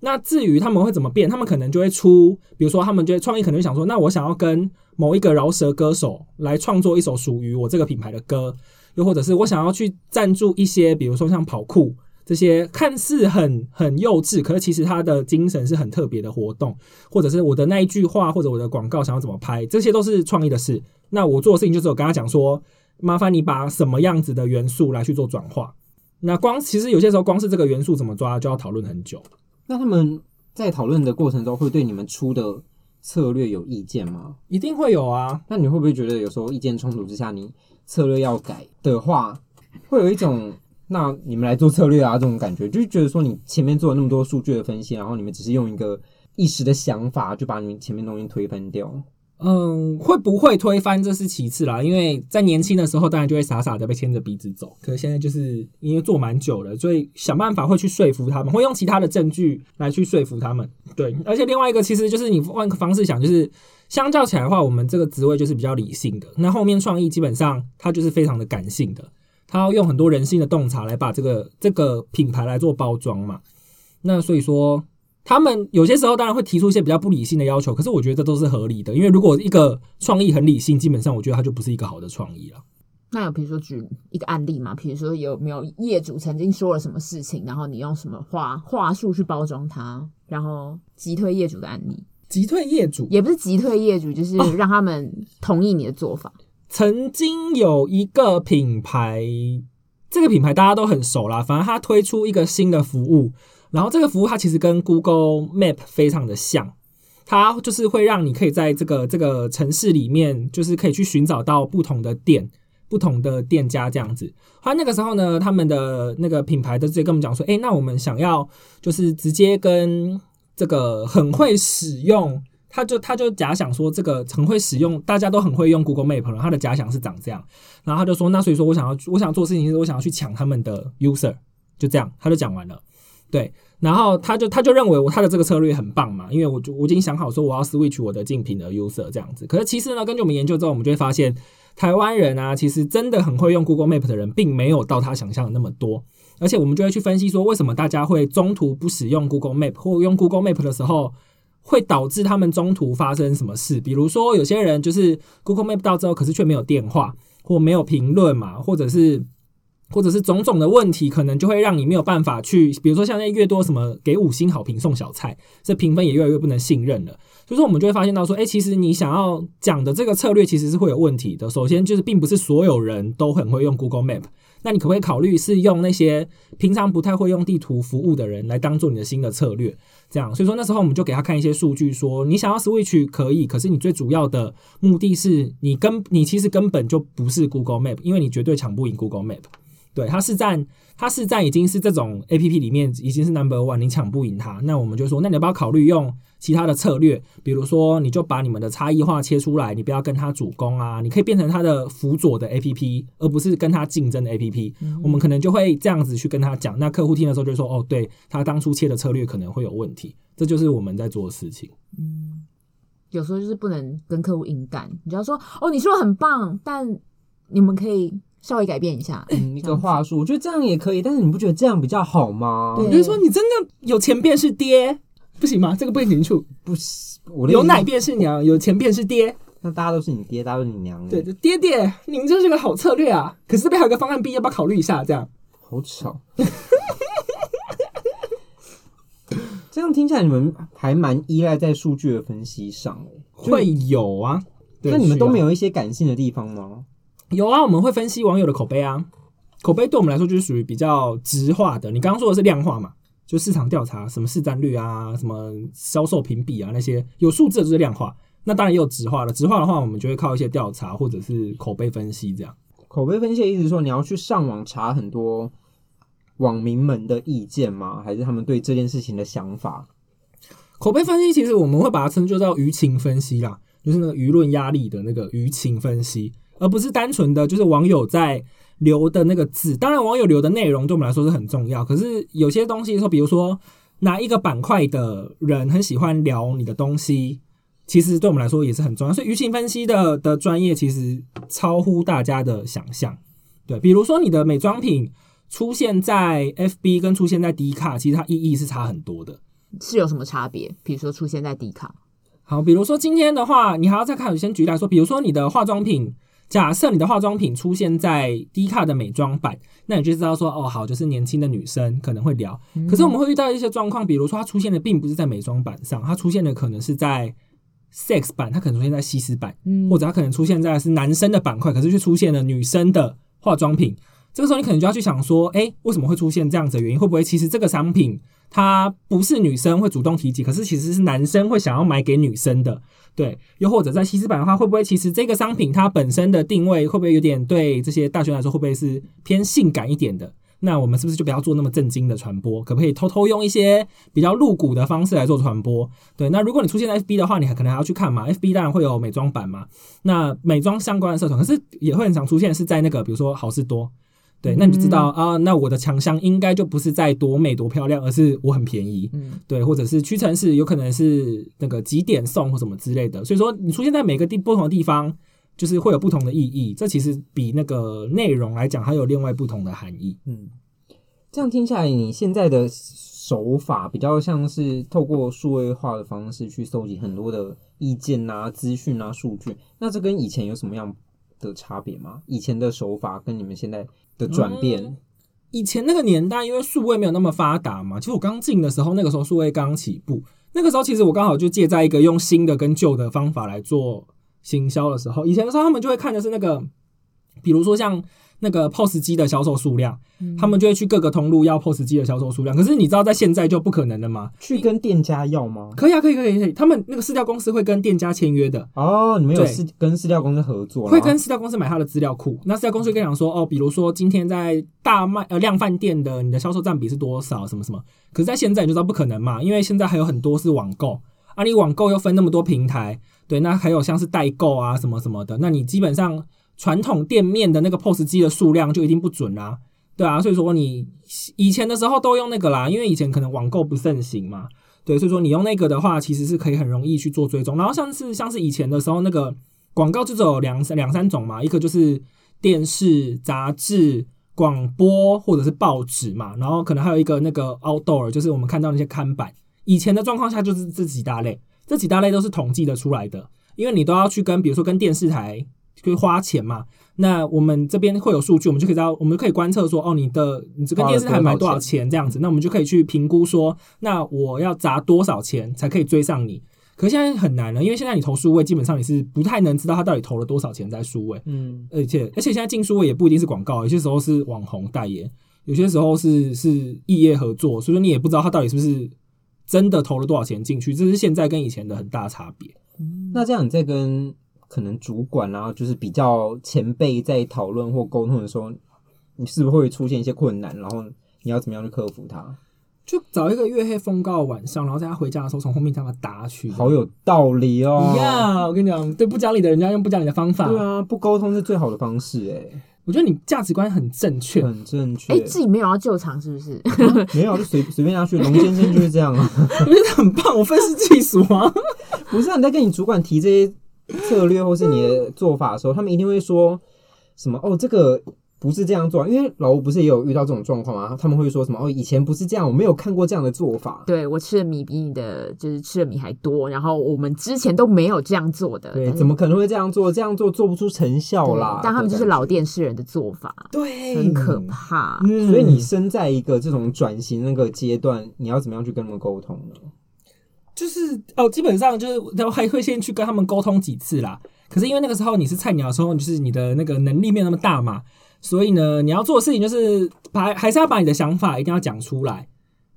Speaker 3: 那至于他们会怎么变，他们可能就会出，比如说他们就会创意，可能想说，那我想要跟某一个饶舌歌手来创作一首属于我这个品牌的歌，又或者是我想要去赞助一些，比如说像跑酷。这些看似很很幼稚，可是其实他的精神是很特别的活动，或者是我的那一句话，或者我的广告想要怎么拍，这些都是创意的事。那我做的事情就是我跟他讲说，麻烦你把什么样子的元素来去做转化。那光其实有些时候光是这个元素怎么抓，就要讨论很久。
Speaker 1: 那他们在讨论的过程中，会对你们出的策略有意见吗？
Speaker 3: 一定会有啊。
Speaker 1: 那你会不会觉得有时候意见冲突之下，你策略要改的话，会有一种？那你们来做策略啊，这种感觉就是觉得说，你前面做了那么多数据的分析，然后你们只是用一个一时的想法，就把你们前面东西推翻掉。
Speaker 3: 嗯，会不会推翻这是其次啦，因为在年轻的时候，当然就会傻傻的被牵着鼻子走。可是现在就是因为做蛮久了，所以想办法会去说服他们，会用其他的证据来去说服他们。对，而且另外一个其实就是你换个方式想，就是相较起来的话，我们这个职位就是比较理性的，那后面创意基本上它就是非常的感性的。他要用很多人性的洞察来把这个这个品牌来做包装嘛，那所以说他们有些时候当然会提出一些比较不理性的要求，可是我觉得这都是合理的，因为如果一个创意很理性，基本上我觉得它就不是一个好的创意了。
Speaker 2: 那有比如说举一个案例嘛，比如说有没有业主曾经说了什么事情，然后你用什么话话术去包装它，然后击退业主的案例？
Speaker 3: 击退业主
Speaker 2: 也不是击退业主，就是让他们同意你的做法。
Speaker 3: 哦曾经有一个品牌，这个品牌大家都很熟啦。反正他推出一个新的服务，然后这个服务它其实跟 Google Map 非常的像，它就是会让你可以在这个这个城市里面，就是可以去寻找到不同的店、不同的店家这样子。后来那个时候呢，他们的那个品牌的直接跟我们讲说：“诶，那我们想要就是直接跟这个很会使用。”他就他就假想说，这个很会使用，大家都很会用 Google Map 了。他的假想是长这样，然后他就说，那所以说我想要我想做事情，是我想要去抢他们的 user，就这样，他就讲完了。对，然后他就他就认为我他的这个策略很棒嘛，因为我就我已经想好说我要 switch 我的竞品的 user 这样子。可是其实呢，根据我们研究之后，我们就会发现，台湾人啊，其实真的很会用 Google Map 的人，并没有到他想象的那么多。而且我们就会去分析说，为什么大家会中途不使用 Google Map，或用 Google Map 的时候。会导致他们中途发生什么事？比如说，有些人就是 Google Map 到之后，可是却没有电话或没有评论嘛，或者是或者是种种的问题，可能就会让你没有办法去。比如说，现在越多什么给五星好评送小菜，这评分也越来越不能信任了。所以说，我们就会发现到说，哎，其实你想要讲的这个策略其实是会有问题的。首先，就是并不是所有人都很会用 Google Map。那你可不可以考虑是用那些平常不太会用地图服务的人来当做你的新的策略？这样，所以说那时候我们就给他看一些数据，说你想要 switch 可以，可是你最主要的目的是你根你其实根本就不是 Google Map，因为你绝对抢不赢 Google Map。对，它市占，它市占已经是这种 APP 里面已经是 number one，你抢不赢它。那我们就说，那你要不要考虑用其他的策略？比如说，你就把你们的差异化切出来，你不要跟他主攻啊，你可以变成他的辅佐的 APP，而不是跟他竞争的 APP。我们可能就会这样子去跟他讲。那客户听的时候就说，哦，对，他当初切的策略可能会有问题。这就是我们在做的事情。
Speaker 2: 嗯，有时候就是不能跟客户硬干，你就要说，哦，你说的很棒，但你们可以。稍微改变一下，
Speaker 1: 嗯，一个话术，我觉得这样也可以，但是你不觉得这样比较好吗？
Speaker 3: 比如说你真的有钱便是爹，不行吗？这个不行处，
Speaker 1: 不行，我
Speaker 3: 有奶便是娘，有钱便是爹，
Speaker 1: 那大家都是你爹，大家都是你娘。
Speaker 3: 对，爹爹，您这是个好策略啊！可是这边还有个方案 B，要不要考虑一下？这样
Speaker 1: 好巧，(laughs) 这样听起来你们还蛮依赖在数据的分析上，
Speaker 3: 会有啊？
Speaker 1: 那你们都没有一些感性的地方吗？
Speaker 3: 有啊，我们会分析网友的口碑啊，口碑对我们来说就是属于比较直化的。你刚刚说的是量化嘛，就市场调查，什么市占率啊，什么销售评比啊，那些有数字的就是量化。那当然也有直化了，直化的话，我们就会靠一些调查或者是口碑分析这样。
Speaker 1: 口碑分析的意思说，你要去上网查很多网民们的意见吗？还是他们对这件事情的想法？
Speaker 3: 口碑分析其实我们会把它称作叫舆情分析啦，就是那个舆论压力的那个舆情分析。而不是单纯的就是网友在留的那个字，当然网友留的内容对我们来说是很重要。可是有些东西说，比如说哪一个板块的人很喜欢聊你的东西，其实对我们来说也是很重要。所以舆情分析的的专业其实超乎大家的想象。对，比如说你的美妆品出现在 FB 跟出现在 D 卡，其实它意义是差很多的。
Speaker 2: 是有什么差别？比如说出现在 D 卡，
Speaker 3: 好，比如说今天的话，你还要再看，我先举例来说，比如说你的化妆品。假设你的化妆品出现在低卡的美妆版，那你就知道说，哦，好，就是年轻的女生可能会聊。可是我们会遇到一些状况，比如说它出现的并不是在美妆版上，它出现的可能是在 Sex 版，它可能出现在西施版，或者它可能出现在是男生的板块，可是却出现了女生的化妆品。这个时候你可能就要去想说，哎，为什么会出现这样子的原因？会不会其实这个商品它不是女生会主动提及，可是其实是男生会想要买给女生的？对，又或者在西施版的话，会不会其实这个商品它本身的定位会不会有点对这些大学来说会不会是偏性感一点的？那我们是不是就不要做那么正经的传播？可不可以偷偷用一些比较露骨的方式来做传播？对，那如果你出现在 FB 的话，你还可能还要去看嘛？FB 当然会有美妆版嘛，那美妆相关的社团，可是也会很常出现是在那个比如说好事多。对，那你就知道啊，那我的强项应该就不是在多美多漂亮，而是我很便宜。嗯，对，或者是屈臣氏有可能是那个几点送或什么之类的。所以说，你出现在每个地不同的地方，就是会有不同的意义。这其实比那个内容来讲，还有另外不同的含义。
Speaker 1: 嗯，这样听下来，你现在的手法比较像是透过数位化的方式去搜集很多的意见啊、资讯啊、数据。那这跟以前有什么样的差别吗？以前的手法跟你们现在？的转变、
Speaker 3: 以前那个年代，因为数位没有那么发达嘛。其实我刚进的时候，那个时候数位刚起步，那个时候其实我刚好就借在一个用新的跟旧的方法来做行销的时候。以前的时候，他们就会看的是那个，比如说像。那个 POS 机的销售数量，嗯、他们就会去各个通路要 POS 机的销售数量。可是你知道，在现在就不可能了吗？
Speaker 1: 去跟店家要吗？
Speaker 3: 可以啊，可以，可以，可以。他们那个饲料公司会跟店家签约的。
Speaker 1: 哦，你们有跟饲料公司合作？
Speaker 3: 会跟饲料公司买他的资料库。那饲料公司会跟你讲说，哦，比如说今天在大卖呃量贩店的你的销售占比是多少？什么什么？可是，在现在你就知道不可能嘛，因为现在还有很多是网购啊，你网购又分那么多平台，对，那还有像是代购啊什么什么的，那你基本上。传统店面的那个 POS 机的数量就一定不准啦，对啊，所以说你以前的时候都用那个啦，因为以前可能网购不盛行嘛，对，所以说你用那个的话，其实是可以很容易去做追踪。然后像是像是以前的时候，那个广告就只有两两三种嘛，一个就是电视、杂志、广播或者是报纸嘛，然后可能还有一个那个 outdoor，就是我们看到那些看板。以前的状况下就是这几大类，这几大类都是统计的出来的，因为你都要去跟，比如说跟电视台。可以花钱嘛？那我们这边会有数据，我们就可以知道，我们可以观测说，哦，你的你这个电视台买多少钱这样子，那我们就可以去评估说，那我要砸多少钱才可以追上你？可是现在很难了，因为现在你投数位，基本上你是不太能知道他到底投了多少钱在数位。嗯，而且而且现在进数位也不一定是广告，有些时候是网红代言，有些时候是是异业合作，所以说你也不知道他到底是不是真的投了多少钱进去，这是现在跟以前的很大差别。
Speaker 1: 嗯，那这样你再跟。可能主管啊，就是比较前辈在讨论或沟通的时候，你是不是会出现一些困难？然后你要怎么样去克服它？
Speaker 3: 就找一个月黑风高的晚上，然后在他回家的时候从后面将他打去。
Speaker 1: 好有道理哦！
Speaker 3: 呀，yeah, 我跟你讲，对不讲理的人家用不讲理的方法。
Speaker 1: 对啊，不沟通是最好的方式哎。
Speaker 3: 我觉得你价值观很正确，
Speaker 1: 很正确。
Speaker 2: 哎、欸，自己没有要救场是不是？(laughs)
Speaker 1: 没有，就随随便下去。龙先生就是这样啊，
Speaker 3: 我觉得很棒。我分析技术啊，(laughs)
Speaker 1: 不是啊，你在跟你主管提这些。策略或是你的做法的时候，他们一定会说什么？哦，这个不是这样做，因为老吴不是也有遇到这种状况吗？他们会说什么？哦，以前不是这样，我没有看过这样的做法。
Speaker 2: 对，我吃的米比你的就是吃的米还多，然后我们之前都没有这样做的。
Speaker 1: 对，怎么可能会这样做？这样做做不出成效啦。
Speaker 2: 但他们就是老电视人的做法，
Speaker 1: 对，
Speaker 2: 很可怕。
Speaker 1: 嗯，所以你身在一个这种转型那个阶段，你要怎么样去跟他们沟通呢？
Speaker 3: 就是哦，基本上就是都还会先去跟他们沟通几次啦。可是因为那个时候你是菜鸟的时候，就是你的那个能力没有那么大嘛，所以呢，你要做的事情就是把还是要把你的想法一定要讲出来。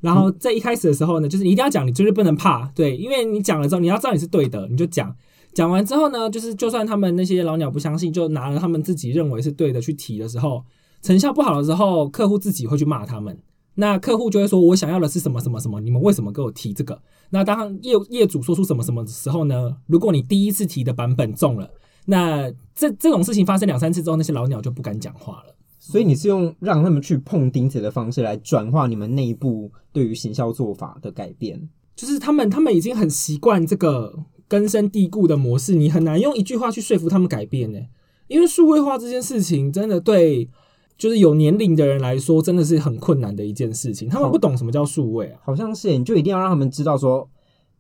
Speaker 3: 然后在一开始的时候呢，就是你一定要讲，你就是不能怕，对，因为你讲了之后，你要知道你是对的，你就讲。讲完之后呢，就是就算他们那些老鸟不相信，就拿了他们自己认为是对的去提的时候，成效不好的时候，客户自己会去骂他们。那客户就会说：“我想要的是什么什么什么？你们为什么给我提这个？”那当业业主说出什么什么的时候呢？如果你第一次提的版本中了，那这这种事情发生两三次之后，那些老鸟就不敢讲话了。
Speaker 1: 所以你是用让他们去碰钉子的方式来转化你们内部对于行销做法的改变，
Speaker 3: 就是他们他们已经很习惯这个根深蒂固的模式，你很难用一句话去说服他们改变呢。因为数位化这件事情真的对。就是有年龄的人来说，真的是很困难的一件事情。他们不懂什么叫数位啊，
Speaker 1: 好像是，你就一定要让他们知道说，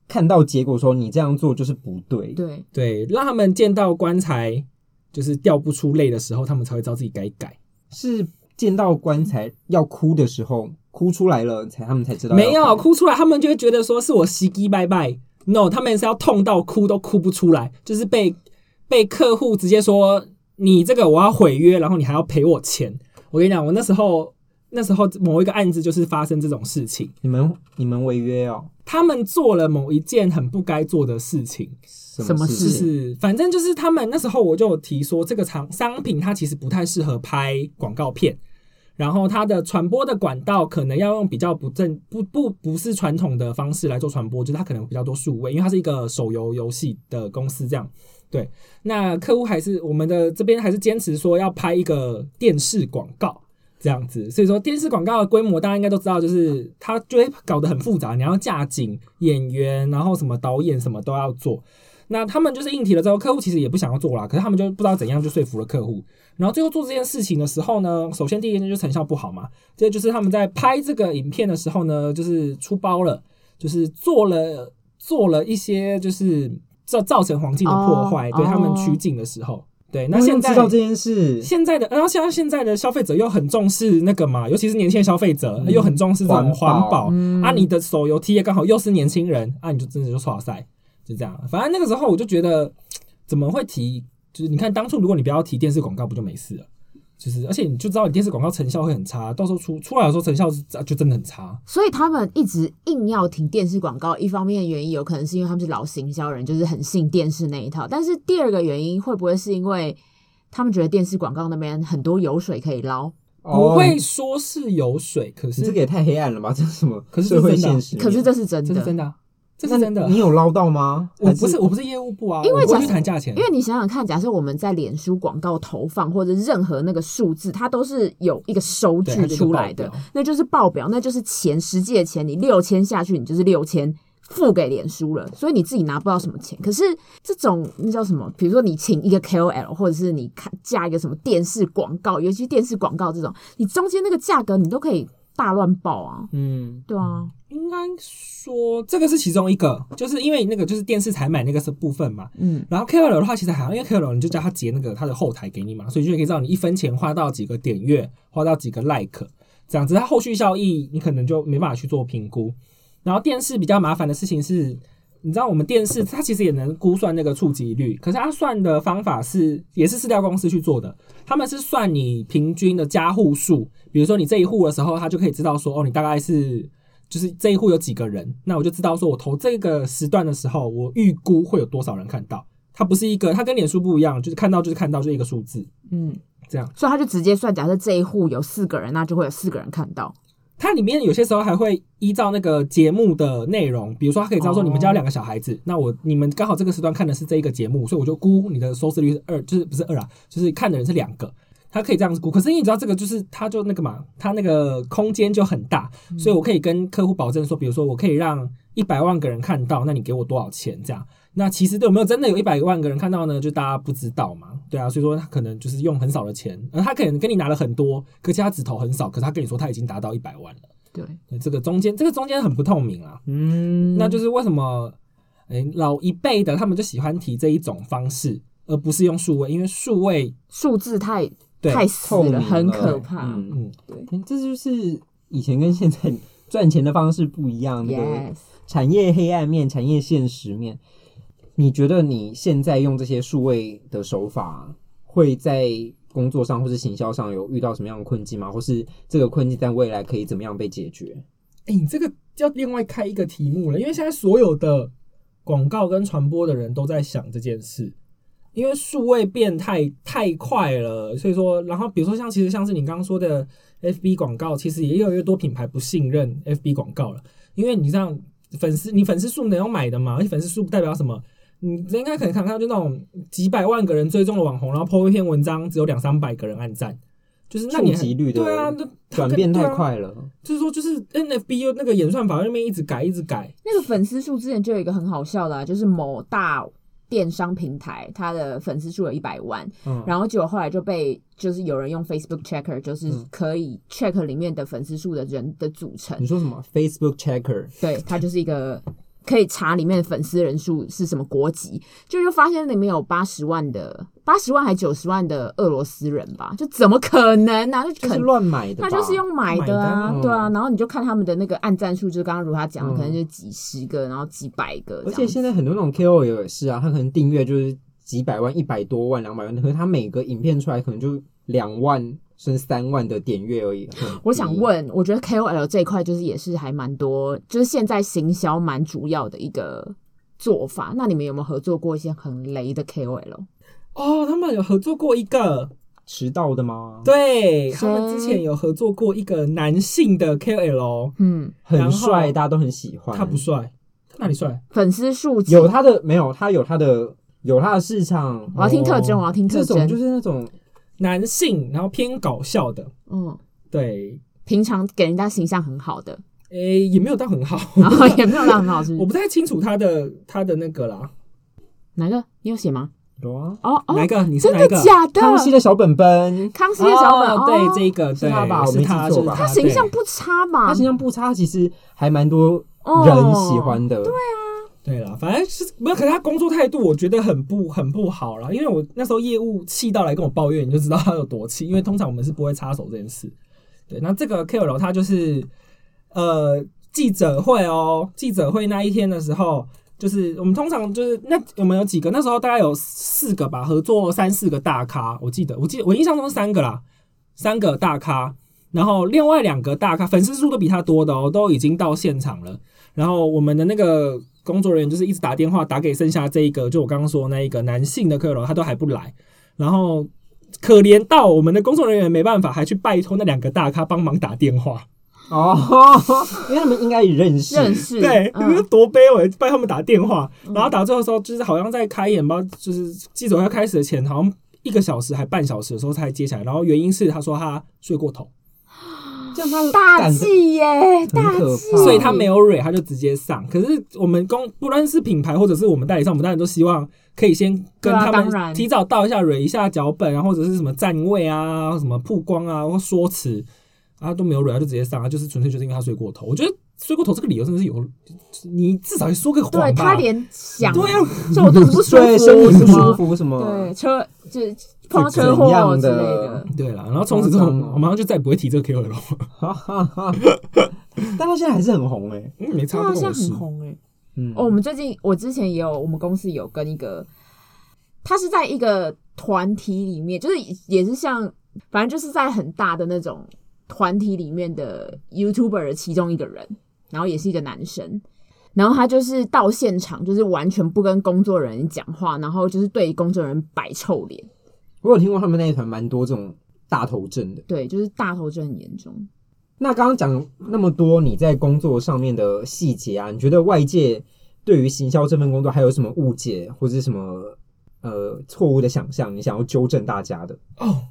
Speaker 1: 看到结果说你这样做就是不对，
Speaker 2: 对
Speaker 3: 对，让他们见到棺材就是掉不出泪的时候，他们才会知道自己该改。
Speaker 1: 是见到棺材要哭的时候，哭出来了才他们才知道。
Speaker 3: 没有哭出来，他们就会觉得说是我死乞白拜。No，他们是要痛到哭都哭不出来，就是被被客户直接说你这个我要毁约，然后你还要赔我钱。我跟你讲，我那时候那时候某一个案子就是发生这种事情。
Speaker 1: 你们你们违约哦？
Speaker 3: 他们做了某一件很不该做的事情。
Speaker 1: 什么事？
Speaker 3: 就是反正就是他们那时候我就有提说，这个商商品它其实不太适合拍广告片。然后它的传播的管道可能要用比较不正不不不是传统的方式来做传播，就是它可能比较多数位，因为它是一个手游游戏的公司这样。对，那客户还是我们的这边还是坚持说要拍一个电视广告这样子，所以说电视广告的规模大家应该都知道，就是它就会搞得很复杂，你要架景、演员，然后什么导演什么都要做。那他们就是硬提了之后，客户其实也不想要做啦，可是他们就不知道怎样就说服了客户。然后最后做这件事情的时候呢，首先第一件就成效不好嘛，这就是他们在拍这个影片的时候呢，就是出包了，就是做了做了一些就是造造成环境的破坏，oh, 对他们取景的时候，对。那现在
Speaker 1: 知道这件事，
Speaker 3: 现在的然后像现在的消费者又很重视那个嘛，尤其是年轻的消费者、嗯、又很重视这种环保、嗯、啊，你的手游 T 也刚好又是年轻人啊，你就真的就耍塞。就这样，反正那个时候我就觉得，怎么会提？就是你看当初如果你不要提电视广告，不就没事了？就是而且你就知道你电视广告成效会很差，到时候出出来的时候成效是就真的很差。
Speaker 2: 所以他们一直硬要停电视广告，一方面原因有可能是因为他们是老行销人，就是很信电视那一套。但是第二个原因会不会是因为他们觉得电视广告那边很多油水可以捞？
Speaker 3: 不会说是油水，可是
Speaker 1: 这个也太黑暗了吧？这是什么？
Speaker 3: 可是社会现实？
Speaker 2: 可是这是真的，
Speaker 3: 这是真的。这是真的，
Speaker 1: 你有捞到吗？(laughs)
Speaker 3: 我不是，我不是业务部啊，
Speaker 2: 因为
Speaker 3: 我去谈价钱。
Speaker 2: 因为你想想看，假设我们在脸书广告投放或者任何那个数字，它都是有一个收据出来的，那就是报表，那就是钱，实际的钱。你六千下去，你就是六千付给脸书了，所以你自己拿不到什么钱。可是这种那叫什么？比如说你请一个 KOL，或者是你看加一个什么电视广告，尤其电视广告这种，你中间那个价格你都可以。大乱报啊！嗯，对啊，
Speaker 3: 应该说这个是其中一个，就是因为那个就是电视台买那个是部分嘛。嗯，然后 KOL 的话其实还好，因为 KOL 你就叫他截那个他的后台给你嘛，所以就可以知道你一分钱花到几个点阅，花到几个 like，这样子，它后续效益你可能就没办法去做评估。然后电视比较麻烦的事情是。你知道我们电视它其实也能估算那个触及率，可是它算的方法是也是市调公司去做的，他们是算你平均的加户数，比如说你这一户的时候，他就可以知道说哦，你大概是就是这一户有几个人，那我就知道说我投这个时段的时候，我预估会有多少人看到。它不是一个，它跟脸书不一样，就是看到就是看到就一个数字，嗯，这样，
Speaker 2: 所以他就直接算，假设这一户有四个人，那就会有四个人看到。
Speaker 3: 它里面有些时候还会依照那个节目的内容，比如说它可以知道说你们家有两个小孩子，那我你们刚好这个时段看的是这一个节目，所以我就估你的收视率是二，就是不是二啊，就是看的人是两个，它可以这样子估。可是你知道这个就是它就那个嘛，它那个空间就很大，所以我可以跟客户保证说，比如说我可以让一百万个人看到，那你给我多少钱这样。那其实有没有真的有一百万个人看到呢？就大家不知道嘛，对啊，所以说他可能就是用很少的钱，而他可能跟你拿了很多，可是他只投很少，可是他跟你说他已经达到一百万了。
Speaker 2: 对，
Speaker 3: 这个中间这个中间很不透明啊，嗯，那就是为什么，诶，老一辈的他们就喜欢提这一种方式，而不是用数位，因为数位
Speaker 2: 数字太太死了，很可怕。
Speaker 1: 嗯嗯，对，这就是以前跟现在赚钱的方式不一样，那个产业黑暗面，产业现实面。你觉得你现在用这些数位的手法，会在工作上或是行销上有遇到什么样的困境吗？或是这个困境在未来可以怎么样被解决？
Speaker 3: 哎、欸，你这个要另外开一个题目了，因为现在所有的广告跟传播的人都在想这件事，因为数位变太太快了，所以说，然后比如说像其实像是你刚刚说的 FB 广告，其实也越来越多品牌不信任 FB 广告了，因为你这样粉丝，你粉丝数能要买的嘛，而且粉丝数不代表什么。你应该可能看到，就那种几百万个人追踪的网红，然后 po 一篇文章，只有两三百个人按赞，就是那你
Speaker 1: 触及率的
Speaker 3: 对啊，
Speaker 1: 转变太快了。
Speaker 3: 啊、就是说，就是 NFB 那个演算法那边一直改，一直改。
Speaker 2: 那个粉丝数之前就有一个很好笑的、啊，就是某大电商平台，它的粉丝数有一百万，嗯、然后结果后来就被就是有人用 Facebook Checker，就是可以 check 里面的粉丝数的人的组成。
Speaker 1: 你说什么 Facebook Checker？
Speaker 2: 对，它就是一个。可以查里面的粉丝人数是什么国籍，就就发现里面有八十万的，八十万还九十万的俄罗斯人吧？就怎么可能呢、啊？就
Speaker 1: 就是乱买的，
Speaker 2: 他就是用买的啊，
Speaker 3: 的
Speaker 2: 对啊。然后你就看他们的那个按赞数，就是刚刚如他讲的，
Speaker 1: 嗯、
Speaker 2: 可能就几十个，然后几百个。
Speaker 1: 而且现在很多那种 KOL 也是啊，他可能订阅就是几百万、一百多万、两百万，可是他每个影片出来可能就两万。剩三万的点阅而已。(laughs)
Speaker 2: 我想问，我觉得 KOL 这一块就是也是还蛮多，就是现在行销蛮主要的一个做法。那你们有没有合作过一些很雷的 KOL？
Speaker 3: 哦，他们有合作过一个
Speaker 1: 迟到的吗？
Speaker 3: 对，他们之前有合作过一个男性的 KOL，
Speaker 2: 嗯，
Speaker 1: 很帅，大家都很喜欢。
Speaker 3: 他不帅，哪里帅？
Speaker 2: 粉丝数
Speaker 1: 有他的没有？他有他的有他的市场。
Speaker 2: 我要听特征，我要听特征，
Speaker 1: 这种就是那种。
Speaker 3: 男性，然后偏搞笑的，
Speaker 2: 嗯，
Speaker 3: 对，
Speaker 2: 平常给人家形象很好的，
Speaker 3: 诶、欸，也没有到很好，
Speaker 2: 然后也没有到很好，是不是？
Speaker 3: 我不太清楚他的他的那个啦，
Speaker 2: 哪个？你有写吗？
Speaker 1: 有啊，
Speaker 2: 哦哦，
Speaker 3: 哪个？你是哪个？
Speaker 2: 真的假的？
Speaker 1: 康熙的小本本，
Speaker 2: 康熙的小本，
Speaker 3: 哦、对，这个对，
Speaker 1: 是他吧？我没记错吧？
Speaker 2: 他形象不差吧？
Speaker 1: 他形象不差，其实还蛮多人喜欢的，
Speaker 2: 对啊。
Speaker 3: 对啦，反正是没有，可是他工作态度我觉得很不很不好啦。因为我那时候业务气到来跟我抱怨，你就知道他有多气。因为通常我们是不会插手这件事。对，那这个 KOL 他就是呃记者会哦，记者会那一天的时候，就是我们通常就是那我们有几个，那时候大概有四个吧，合作三四个大咖，我记得，我记得我印象中三个啦，三个大咖，然后另外两个大咖粉丝数都比他多的哦，都已经到现场了。然后我们的那个。工作人员就是一直打电话打给剩下这一个，就我刚刚说那一个男性的客人，他都还不来。然后可怜到我们的工作人员没办法，还去拜托那两个大咖帮忙打电话。
Speaker 1: 哦，因为他们应该也认识，(laughs)
Speaker 2: 认识
Speaker 3: 对，你们、嗯、多卑微，拜他们打电话。然后打最后的时候，就是好像在开演吧，就是记者会要开始的前，好像一个小时还半小时的时候才接起来。然后原因是他说他睡过头。
Speaker 1: 这样他
Speaker 2: 大气耶，大气，
Speaker 3: 所以他没有蕊，他就直接上。可是我们公不论是品牌或者是我们代理商，我们当然都希望可以先跟他们提早到一下蕊一下脚本，然后或者是什么站位啊、什么曝光啊或说辞啊都没有蕊，他就直接上，他就是纯粹就是因为他睡过头。我觉得睡过头这个理由真的是有，你至少说个谎吧。
Speaker 2: 对他连想
Speaker 3: 对呀，
Speaker 2: 就我肚子不舒服，
Speaker 1: 身体不舒服什么，
Speaker 2: 对车就。碰车祸之类的，
Speaker 3: 对了，然后从此之后，我马上就再也不会提这个 KOL 了。(laughs)
Speaker 1: 但他现在还是很红哎、欸，
Speaker 3: 没差不多。
Speaker 2: 现在很红哎、欸，
Speaker 1: 嗯，
Speaker 2: 哦，我们最近，我之前也有，我们公司有跟一个，他是在一个团体里面，就是也是像，反正就是在很大的那种团体里面的 YouTuber 的其中一个人，然后也是一个男生，然后他就是到现场，就是完全不跟工作人员讲话，然后就是对工作人员摆臭脸。
Speaker 1: 我有听过他们那一团蛮多这种大头症的，
Speaker 2: 对，就是大头症很严重。
Speaker 1: 那刚刚讲那么多你在工作上面的细节啊，你觉得外界对于行销这份工作还有什么误解或者是什么呃错误的想象？你想要纠正大家的？
Speaker 3: 哦，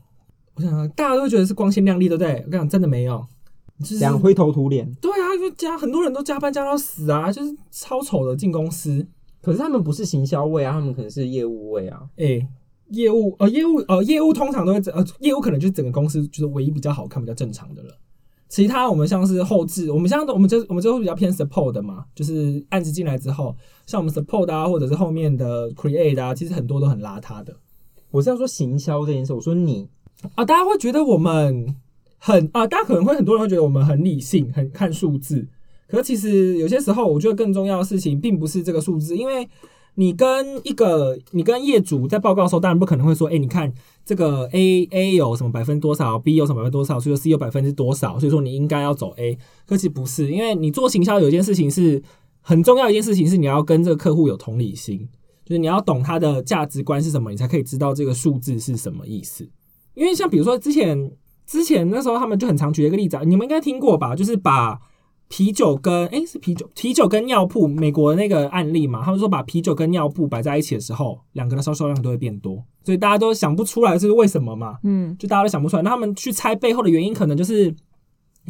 Speaker 3: 我想大家都会觉得是光鲜亮丽，对不对？我跟你讲，真的没有，
Speaker 1: 这样灰头土脸。
Speaker 3: 对啊，就加很多人都加班加到死啊，就是超丑的进公司。
Speaker 1: 可是他们不是行销位啊，他们可能是业务位啊，
Speaker 3: 哎、欸。业务呃，业务呃，业务通常都会呃，业务可能就是整个公司就是唯一比较好看、比较正常的了。其他我们像是后置，我们像我们就我们就会比较偏 support 的嘛，就是案子进来之后，像我们 support 啊，或者是后面的 create 啊，其实很多都很邋遢的。
Speaker 1: 我是要说行销这件事，我说你
Speaker 3: 啊，大家会觉得我们很啊，大家可能会很多人会觉得我们很理性，很看数字。可是其实有些时候，我觉得更重要的事情并不是这个数字，因为。你跟一个，你跟业主在报告的时候，当然不可能会说，哎、你看这个 A A 有什么百分多少，B 有什么百分多少，所以说 C 有百分之多少，所以说你应该要走 A。可其不是，因为你做行销有一件事情是很重要一件事情，是你要跟这个客户有同理心，就是你要懂他的价值观是什么，你才可以知道这个数字是什么意思。因为像比如说之前之前那时候他们就很常举一个例子，你们应该听过吧？就是把。啤酒跟诶、欸、是啤酒，啤酒跟尿布，美国的那个案例嘛，他们说把啤酒跟尿布摆在一起的时候，两个的销售量都会变多，所以大家都想不出来这是为什么嘛，嗯，就大家都想不出来。那他们去猜背后的原因，可能就是，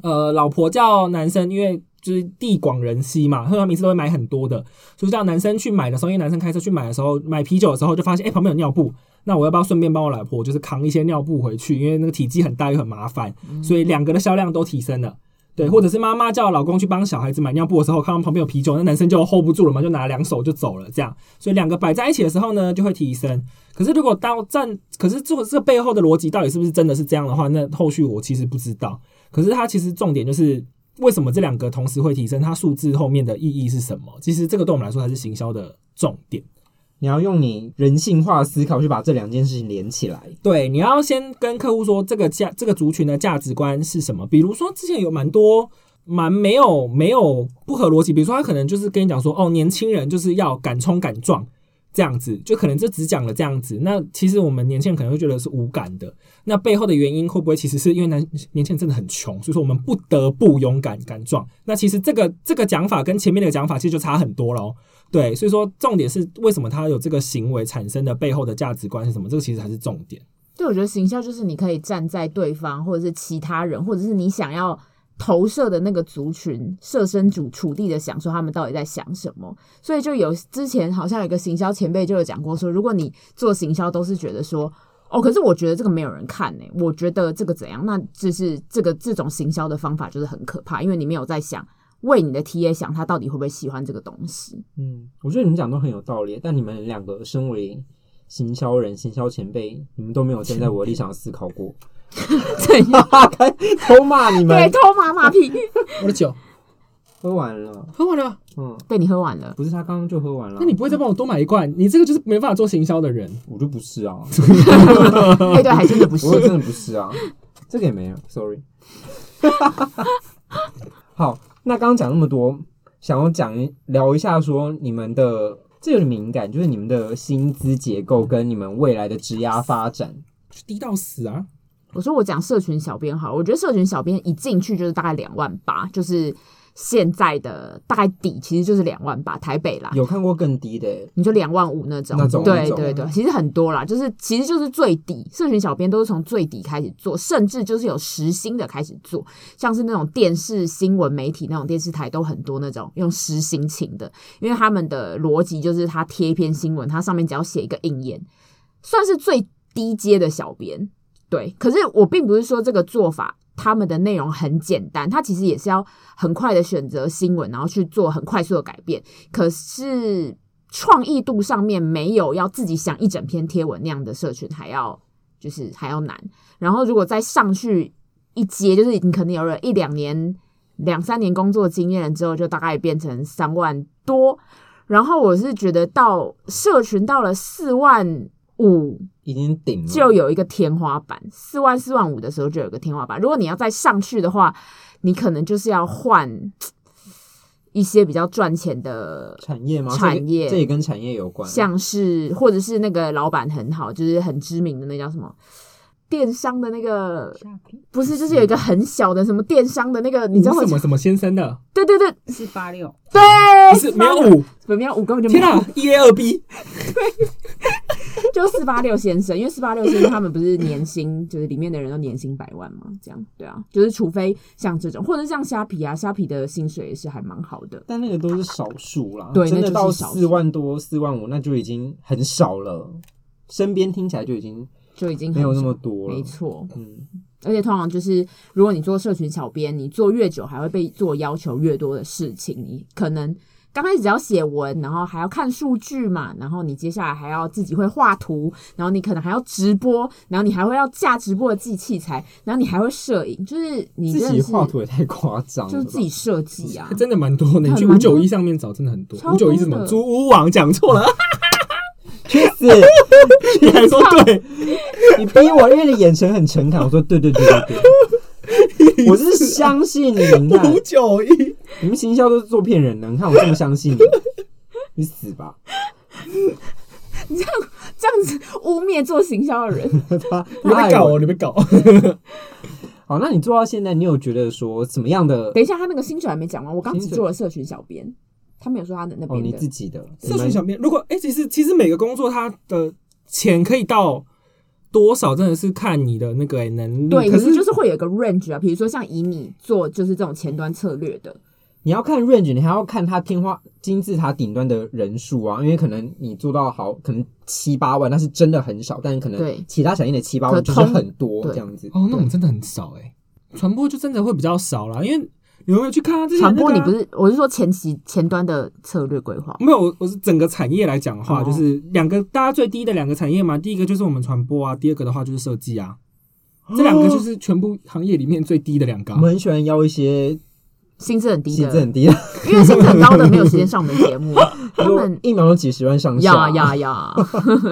Speaker 3: 呃，老婆叫男生，因为就是地广人稀嘛，喝完每次都会买很多的，所以叫男生去买的时候，因为男生开车去买的时候，买啤酒的时候就发现，诶、欸，旁边有尿布，那我要不要顺便帮我老婆就是扛一些尿布回去，因为那个体积很大又很麻烦，所以两个的销量都提升了。对，或者是妈妈叫老公去帮小孩子买尿布的时候，看到旁边有啤酒，那男生就 hold 不住了嘛，就拿两手就走了，这样。所以两个摆在一起的时候呢，就会提升。可是如果到站，可是这个这个背后的逻辑到底是不是真的是这样的话，那后续我其实不知道。可是它其实重点就是为什么这两个同时会提升，它数字后面的意义是什么？其实这个对我们来说才是行销的重点。
Speaker 1: 你要用你人性化的思考去把这两件事情连起来。
Speaker 3: 对，你要先跟客户说这个价这个族群的价值观是什么。比如说之前有蛮多蛮没有没有不合逻辑，比如说他可能就是跟你讲说，哦，年轻人就是要敢冲敢撞这样子，就可能就只讲了这样子。那其实我们年轻人可能会觉得是无感的。那背后的原因会不会其实是因为男年轻人真的很穷，所以说我们不得不勇敢敢撞？那其实这个这个讲法跟前面那个讲法其实就差很多喽。对，所以说重点是为什么他有这个行为产生的背后的价值观是什么？这个其实才是重点。
Speaker 2: 对，我觉得行销就是你可以站在对方，或者是其他人，或者是你想要投射的那个族群，设身处处地的想说他们到底在想什么。所以就有之前好像有个行销前辈就有讲过说，如果你做行销都是觉得说，哦，可是我觉得这个没有人看呢，我觉得这个怎样？那就是这个这种行销的方法就是很可怕，因为你没有在想。为你的 TA 想，他到底会不会喜欢这个东西？
Speaker 1: 嗯，我觉得你们讲都很有道理，但你们两个身为行销人、行销前辈，你们都没有站在我的立场思考过，(laughs)
Speaker 2: 怎样 (laughs)
Speaker 1: 偷骂你们？
Speaker 2: 对，偷骂马屁。
Speaker 3: 我的酒
Speaker 1: 喝完了，
Speaker 3: 喝完了。
Speaker 1: 嗯，
Speaker 2: 被你喝完了。
Speaker 1: 不是他刚刚就喝完了，
Speaker 3: 那你不会再帮我多买一罐？你这个就是没办法做行销的人，
Speaker 1: 我就不是啊。
Speaker 2: 对 (laughs) 对，还真的不是，
Speaker 1: 我真的不是啊。这个也没有，sorry。好。那刚刚讲那么多，想要讲聊一下，说你们的这有点敏感，就是你们的薪资结构跟你们未来的职涯发展，
Speaker 3: 低到死啊！
Speaker 2: 我说我讲社群小编好，我觉得社群小编一进去就是大概两万八，就是。现在的大概底其实就是两万八，台北啦，
Speaker 1: 有看过更低的，
Speaker 2: 你就两万五那种，
Speaker 1: 那种
Speaker 2: 对对对，其实很多啦，就是其实就是最底，社群小编都是从最底开始做，甚至就是有时薪的开始做，像是那种电视新闻媒体那种电视台都很多那种用时薪请的，因为他们的逻辑就是他贴一篇新闻，他上面只要写一个引言，算是最低阶的小编，对，可是我并不是说这个做法。他们的内容很简单，他其实也是要很快的选择新闻，然后去做很快速的改变。可是创意度上面没有要自己想一整篇贴文那样的社群还要就是还要难。然后如果再上去一阶，就是你可能有了一两年、两三年工作经验了之后，就大概变成三万多。然后我是觉得到社群到了四万。五
Speaker 1: 已经顶了，
Speaker 2: 就有一个天花板，四万四万五的时候就有一个天花板。如果你要再上去的话，你可能就是要换一些比较赚钱的
Speaker 1: 产业吗？
Speaker 2: 产业，
Speaker 1: 这也跟产业有关，
Speaker 2: 像是或者是那个老板很好，就是很知名的那叫什么？电商的那个不是，就是有一个很小的什么电商的那个，你知道
Speaker 3: 什么什么先生的？
Speaker 2: 对对对，
Speaker 4: 是八六，
Speaker 2: 对，
Speaker 3: 不是没有五，
Speaker 2: 没有五根本就没有。
Speaker 3: 天哪，一 A 二 B，(laughs)
Speaker 2: 对，就四八六先生，因为四八六先生他们不是年薪，就是里面的人都年薪百万嘛，这样对啊，就是除非像这种，或者像虾皮啊，虾皮的薪水也是还蛮好的，
Speaker 1: 但那个都是少数啦，
Speaker 2: 对，
Speaker 1: 真的到四万多、四万五，那就已经很少了，身边听起来就已经。
Speaker 2: 就已经
Speaker 1: 没有那么多了，
Speaker 2: 没错，
Speaker 1: 嗯，
Speaker 2: 而且通常就是，如果你做社群小编，你做越久，还会被做要求越多的事情。你可能刚开始只要写文，然后还要看数据嘛，然后你接下来还要自己会画图，然后你可能还要直播，然后你还会要架直播的机器材，然后你还会摄影，就是你自
Speaker 1: 己画图也太夸张了，
Speaker 2: 就是自己设计啊，
Speaker 3: 真的蛮多的。你去五九一上面找，真的很多。五九一是什么？租屋网讲错了。
Speaker 1: 去死！
Speaker 3: 你还说对？
Speaker 1: 你逼我，因为你眼神很诚恳。我说对对对对对，(laughs) 我是相信你。
Speaker 3: 五九一，
Speaker 1: 你们行销都是做骗人的。你看我这么相信你，(laughs) 你死吧！
Speaker 2: 你这样这样子污蔑做行销的人，(laughs)
Speaker 3: 他你别搞哦，你别搞。(laughs)
Speaker 1: 好，那你做到现在，你有觉得说怎么样的？
Speaker 2: 等一下，他那个薪水还没讲完。我刚只做了社群小编。他没有说他的那边的、
Speaker 1: 哦、你自己的
Speaker 3: 社群小编。如果哎、欸，其实其实每个工作他的钱可以到多少，真的是看你的那个能力。
Speaker 2: 对，可是就是会有一个 range 啊。比如说像以你做就是这种前端策略的，
Speaker 1: 你要看 range，你还要看它天花金字塔顶端的人数啊。因为可能你做到好，可能七八万，那是真的很少。但是可能其他产业的七八万就是很多这样子。
Speaker 3: 哦，那我们真的很少哎、欸。传播就真的会比较少啦，因为。你有没有去看啊？
Speaker 2: 传播你不是，我是说前期前端的策略规划。
Speaker 3: 没有，我我是整个产业来讲的话，
Speaker 2: 哦、
Speaker 3: 就是两个大家最低的两个产业嘛。第一个就是我们传播啊，第二个的话就是设计啊。这两个就是全部行业里面最低的两个。
Speaker 1: 我们很喜欢邀一些
Speaker 2: 薪资很低的，
Speaker 1: 薪资很低的，(laughs)
Speaker 2: 因为薪资很高的没有时间上我们节目。(laughs) 他们
Speaker 1: 一秒钟几十万上下，
Speaker 2: 呀呀呀！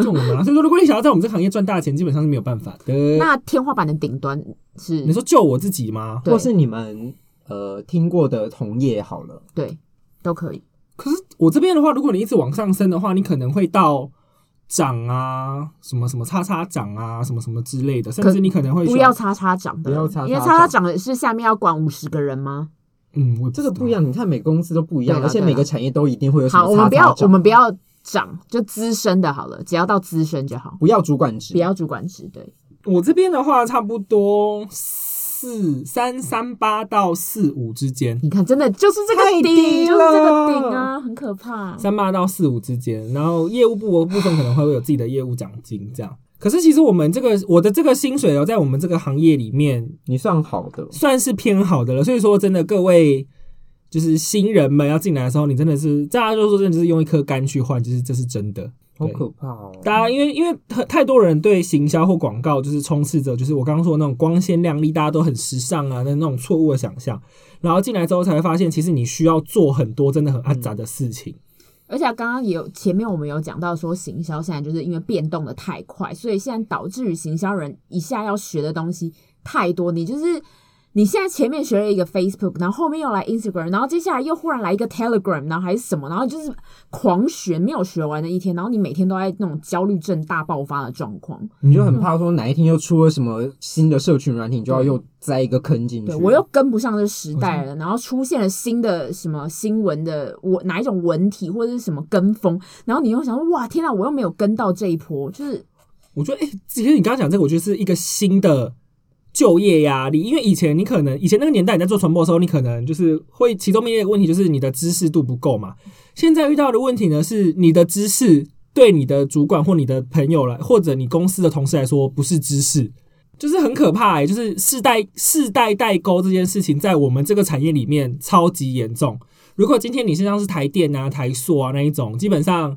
Speaker 3: 就我们啊，所以说如果你想要在我们这个行业赚大钱，基本上是没有办法的。
Speaker 2: 那天花板的顶端是
Speaker 3: 你说就我自己吗？
Speaker 1: 或是你们呃听过的同业好了，
Speaker 2: 对，都可以。
Speaker 3: 可是我这边的话，如果你一直往上升的话，你可能会到长啊，什么什么叉叉长啊，什么什么之类的，甚至你可能会
Speaker 2: 不要叉叉长的，
Speaker 1: 不要叉叉长，
Speaker 2: 因为叉叉长的是下面要管五十个人吗？
Speaker 3: 嗯，我
Speaker 1: 这个不一样。你看每个公司都不一样，而且每个产业都一定会有什么。
Speaker 2: 好，我们不要，我们不要涨，就资深的好了，只要到资深就好，
Speaker 1: 不要主管职，
Speaker 2: 不要主管职。对，
Speaker 3: 我这边的话，差不多四三三八到四五之间。
Speaker 2: 你看，真的就是这个顶，就是这个顶啊，很可怕。
Speaker 3: 三八到四五之间，然后业务部的部分可能会有自己的业务奖金这样。可是其实我们这个我的这个薪水哦，在我们这个行业里面，
Speaker 1: 你算好的，
Speaker 3: 算是偏好的了。所以说，真的各位就是新人们要进来的时候，你真的是大家就说真的就是用一颗肝去换，就是这是真的，
Speaker 1: 好可怕哦。
Speaker 3: 大家因为因为太多人对行销或广告就是充斥着，就是我刚刚说的那种光鲜亮丽，大家都很时尚啊的那种错误的想象，然后进来之后才会发现，其实你需要做很多真的很阿杂的事情。嗯
Speaker 2: 而且刚刚也有前面我们有讲到说，行销现在就是因为变动的太快，所以现在导致于行销人一下要学的东西太多，你就是。你现在前面学了一个 Facebook，然后后面又来 Instagram，然后接下来又忽然来一个 Telegram，然后还是什么，然后就是狂学，没有学完的一天，然后你每天都在那种焦虑症大爆发的状况，
Speaker 1: 你就很怕说哪一天又出了什么新的社群软体，你就要又栽一个坑进去。
Speaker 2: 对，我又跟不上这时代了，然后出现了新的什么新闻的我哪一种文体或者是什么跟风，然后你又想说哇天呐，我又没有跟到这一波，就是
Speaker 3: 我觉得哎，其实你刚刚讲这个，我觉得是一个新的。就业压力，因为以前你可能以前那个年代你在做传播的时候，你可能就是会其中面一个问题就是你的知识度不够嘛。现在遇到的问题呢是你的知识对你的主管或你的朋友来或者你公司的同事来说不是知识，就是很可怕欸。就是世代世代代沟这件事情在我们这个产业里面超级严重。如果今天你身上是台电啊、台塑啊那一种，基本上。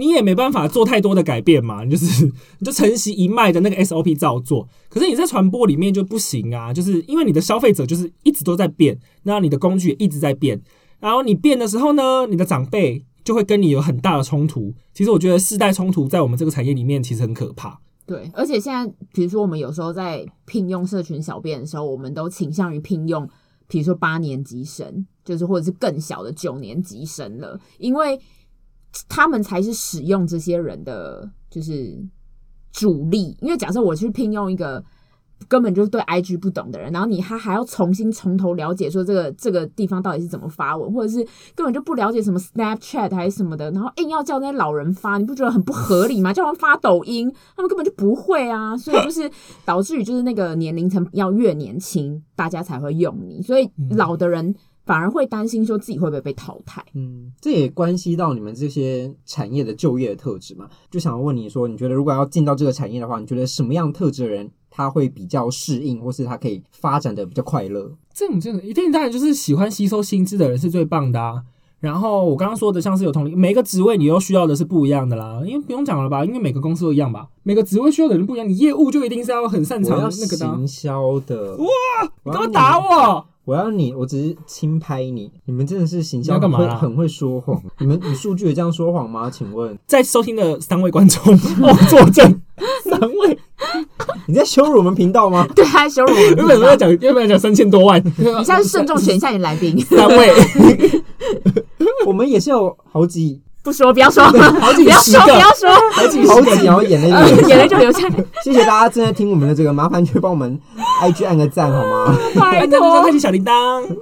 Speaker 3: 你也没办法做太多的改变嘛，你 (laughs) 就是 (laughs) 你就承袭一脉的那个 SOP 照做。可是你在传播里面就不行啊，就是因为你的消费者就是一直都在变，那你的工具也一直在变，然后你变的时候呢，你的长辈就会跟你有很大的冲突。其实我觉得世代冲突在我们这个产业里面其实很可怕。
Speaker 2: 对，而且现在比如说我们有时候在聘用社群小编的时候，我们都倾向于聘用，比如说八年级生，就是或者是更小的九年级生了，因为。他们才是使用这些人的就是主力，因为假设我去聘用一个根本就是对 IG 不懂的人，然后你他还要重新从头了解说这个这个地方到底是怎么发文，或者是根本就不了解什么 Snapchat 还是什么的，然后硬要叫那些老人发，你不觉得很不合理吗？叫他们发抖音，他们根本就不会啊，所以就是导致于就是那个年龄层要越年轻，大家才会用你，所以老的人。反而会担心说自己会不会被淘汰。
Speaker 1: 嗯，这也关系到你们这些产业的就业的特质嘛。就想要问你说，你觉得如果要进到这个产业的话，你觉得什么样特质的人他会比较适应，或是他可以发展的比较快乐？
Speaker 3: 这种真的，一定当然就是喜欢吸收新知的人是最棒的啊。然后我刚刚说的像是有同理，每个职位你又需要的是不一样的啦。因为不用讲了吧，因为每个公司都一样吧，每个职位需要的人不一样，你业务就一定是要很擅长那个
Speaker 1: 行销的。
Speaker 3: 哇，你给我打我？
Speaker 1: 我要你，我只是轻拍你。你们真的是形象很会很会说谎。你们你数据也这样说谎吗？请问
Speaker 3: 在收听的三位观众，我作证。三位，
Speaker 1: 你在羞辱我们频道吗？
Speaker 2: 对，还羞辱我们。
Speaker 3: 原本要讲，原本要讲三千多万。
Speaker 2: 你现在慎重选一下你来宾。
Speaker 3: 三位，
Speaker 1: 我们也是有好几。
Speaker 2: 不说，不要说，好几十个，不要说，
Speaker 1: 好几好几，然后眼泪流，(laughs)
Speaker 2: 眼泪就流下来。
Speaker 1: 谢谢大家正在听我们的这个，麻烦去帮我们 IG 按个赞好吗？
Speaker 2: 拜托，
Speaker 3: 开启小铃铛。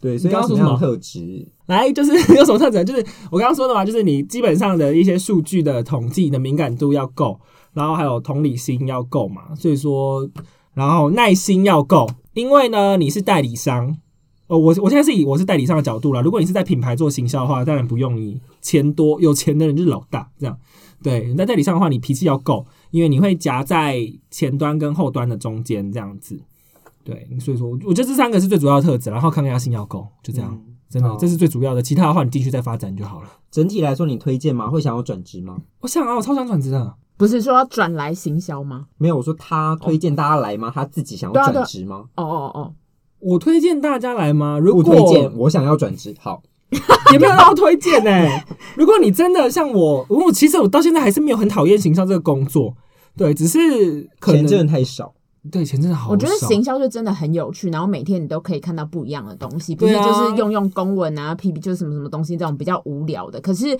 Speaker 1: 对，所以要什么样的特质？
Speaker 3: 来，就是有什么特质？就是我刚刚说的嘛，就是你基本上的一些数据的统计的敏感度要够，然后还有同理心要够嘛。所以说，然后耐心要够，因为呢，你是代理商。哦，我我现在是以我是代理商的角度啦。如果你是在品牌做行销的话，当然不用你钱多，有钱的人就是老大这样。对，你在代理商的话，你脾气要够，因为你会夹在前端跟后端的中间这样子。对，所以说我觉得这三个是最主要的特质，然后抗压性要够，就这样，嗯、真的、哦、这是最主要的。其他的话你继续再发展就好了。
Speaker 1: 整体来说，你推荐吗？会想要转职吗？
Speaker 3: 我想啊，我超想转职的。
Speaker 2: 不是说要转来行销吗？
Speaker 1: 没有，我说他推荐大家来吗？哦、他自己想要转职吗？
Speaker 2: 哦哦哦，
Speaker 3: 我推荐大家来吗？如果
Speaker 1: 不推荐，我想要转职，好。(laughs)
Speaker 3: 也没有让我推荐呢、欸。如果你真的像我，我其实我到现在还是没有很讨厌行销这个工作，对，只是可能
Speaker 1: 钱真的太少。
Speaker 3: 对，钱真的好少。
Speaker 2: 我觉得行销就真的很有趣，然后每天你都可以看到不一样的东西，不是就是用用公文啊、P P 就是什么什么东西这种比较无聊的。可是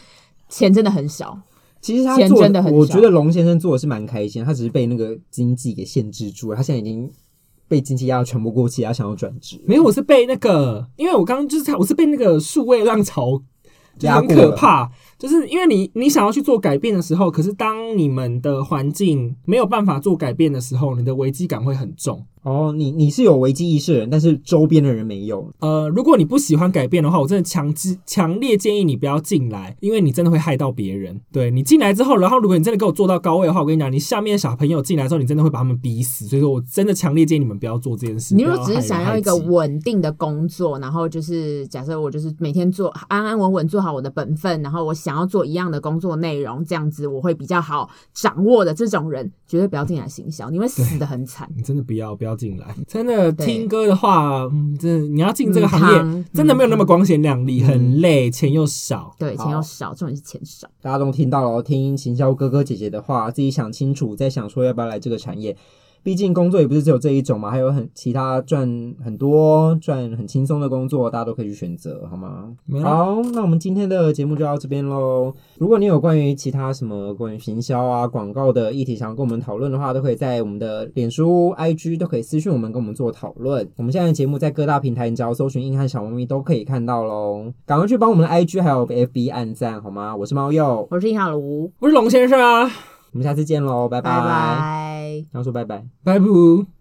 Speaker 2: 钱真的很少。
Speaker 1: 其实他做的很少，我觉得龙先生做的是蛮开心，他只是被那个经济给限制住了，他现在已经。被经济压得喘不过气，他想要转职。
Speaker 3: 没有，我是被那个，因为我刚刚就是，我是被那个数位浪潮，就很可怕。就是因为你你想要去做改变的时候，可是当你们的环境没有办法做改变的时候，你的危机感会很重。
Speaker 1: 哦，你你是有危机意识的人，但是周边的人没有。
Speaker 3: 呃，如果你不喜欢改变的话，我真的强制强烈建议你不要进来，因为你真的会害到别人。对，你进来之后，然后如果你真的给我做到高位的话，我跟你讲，你下面的小朋友进来之后，你真的会把他们逼死。所以说我真的强烈建议你们不要做这件事。
Speaker 2: 你如果只是想要一个稳定的工作，然后就是假设我就是每天做安安稳稳做好我的本分，然后我想要做一样的工作内容，这样子我会比较好掌握的这种人，绝对不要进来行销，你会死的很惨。
Speaker 3: 你真的不要不要进来，真的。听歌的话，嗯，这你要进这个行业，嗯、真的没有那么光鲜亮丽，嗯、很累，钱又少。
Speaker 2: 对，钱又少，重点是钱少。
Speaker 1: 大家都听到了，听行销哥哥姐姐的话，自己想清楚，再想说要不要来这个产业。毕竟工作也不是只有这一种嘛，还有很其他赚很多赚很轻松的工作，大家都可以去选择，好吗？嗯、好，那我们今天的节目就到这边喽。如果你有关于其他什么关于行销啊、广告的议题想要跟我们讨论的话，都可以在我们的脸书、IG 都可以私讯我们，跟我们做讨论。我们现在的节目在各大平台，你只要搜寻“硬汉小猫咪”都可以看到喽。赶快去帮我们的 IG 还有 FB 按赞，好吗？我是猫鼬，
Speaker 2: 我是硬汉卢，
Speaker 3: 我是龙先生啊。
Speaker 1: 我们下次见喽，拜拜。
Speaker 2: 拜拜。
Speaker 1: 要说拜拜，
Speaker 3: 拜不。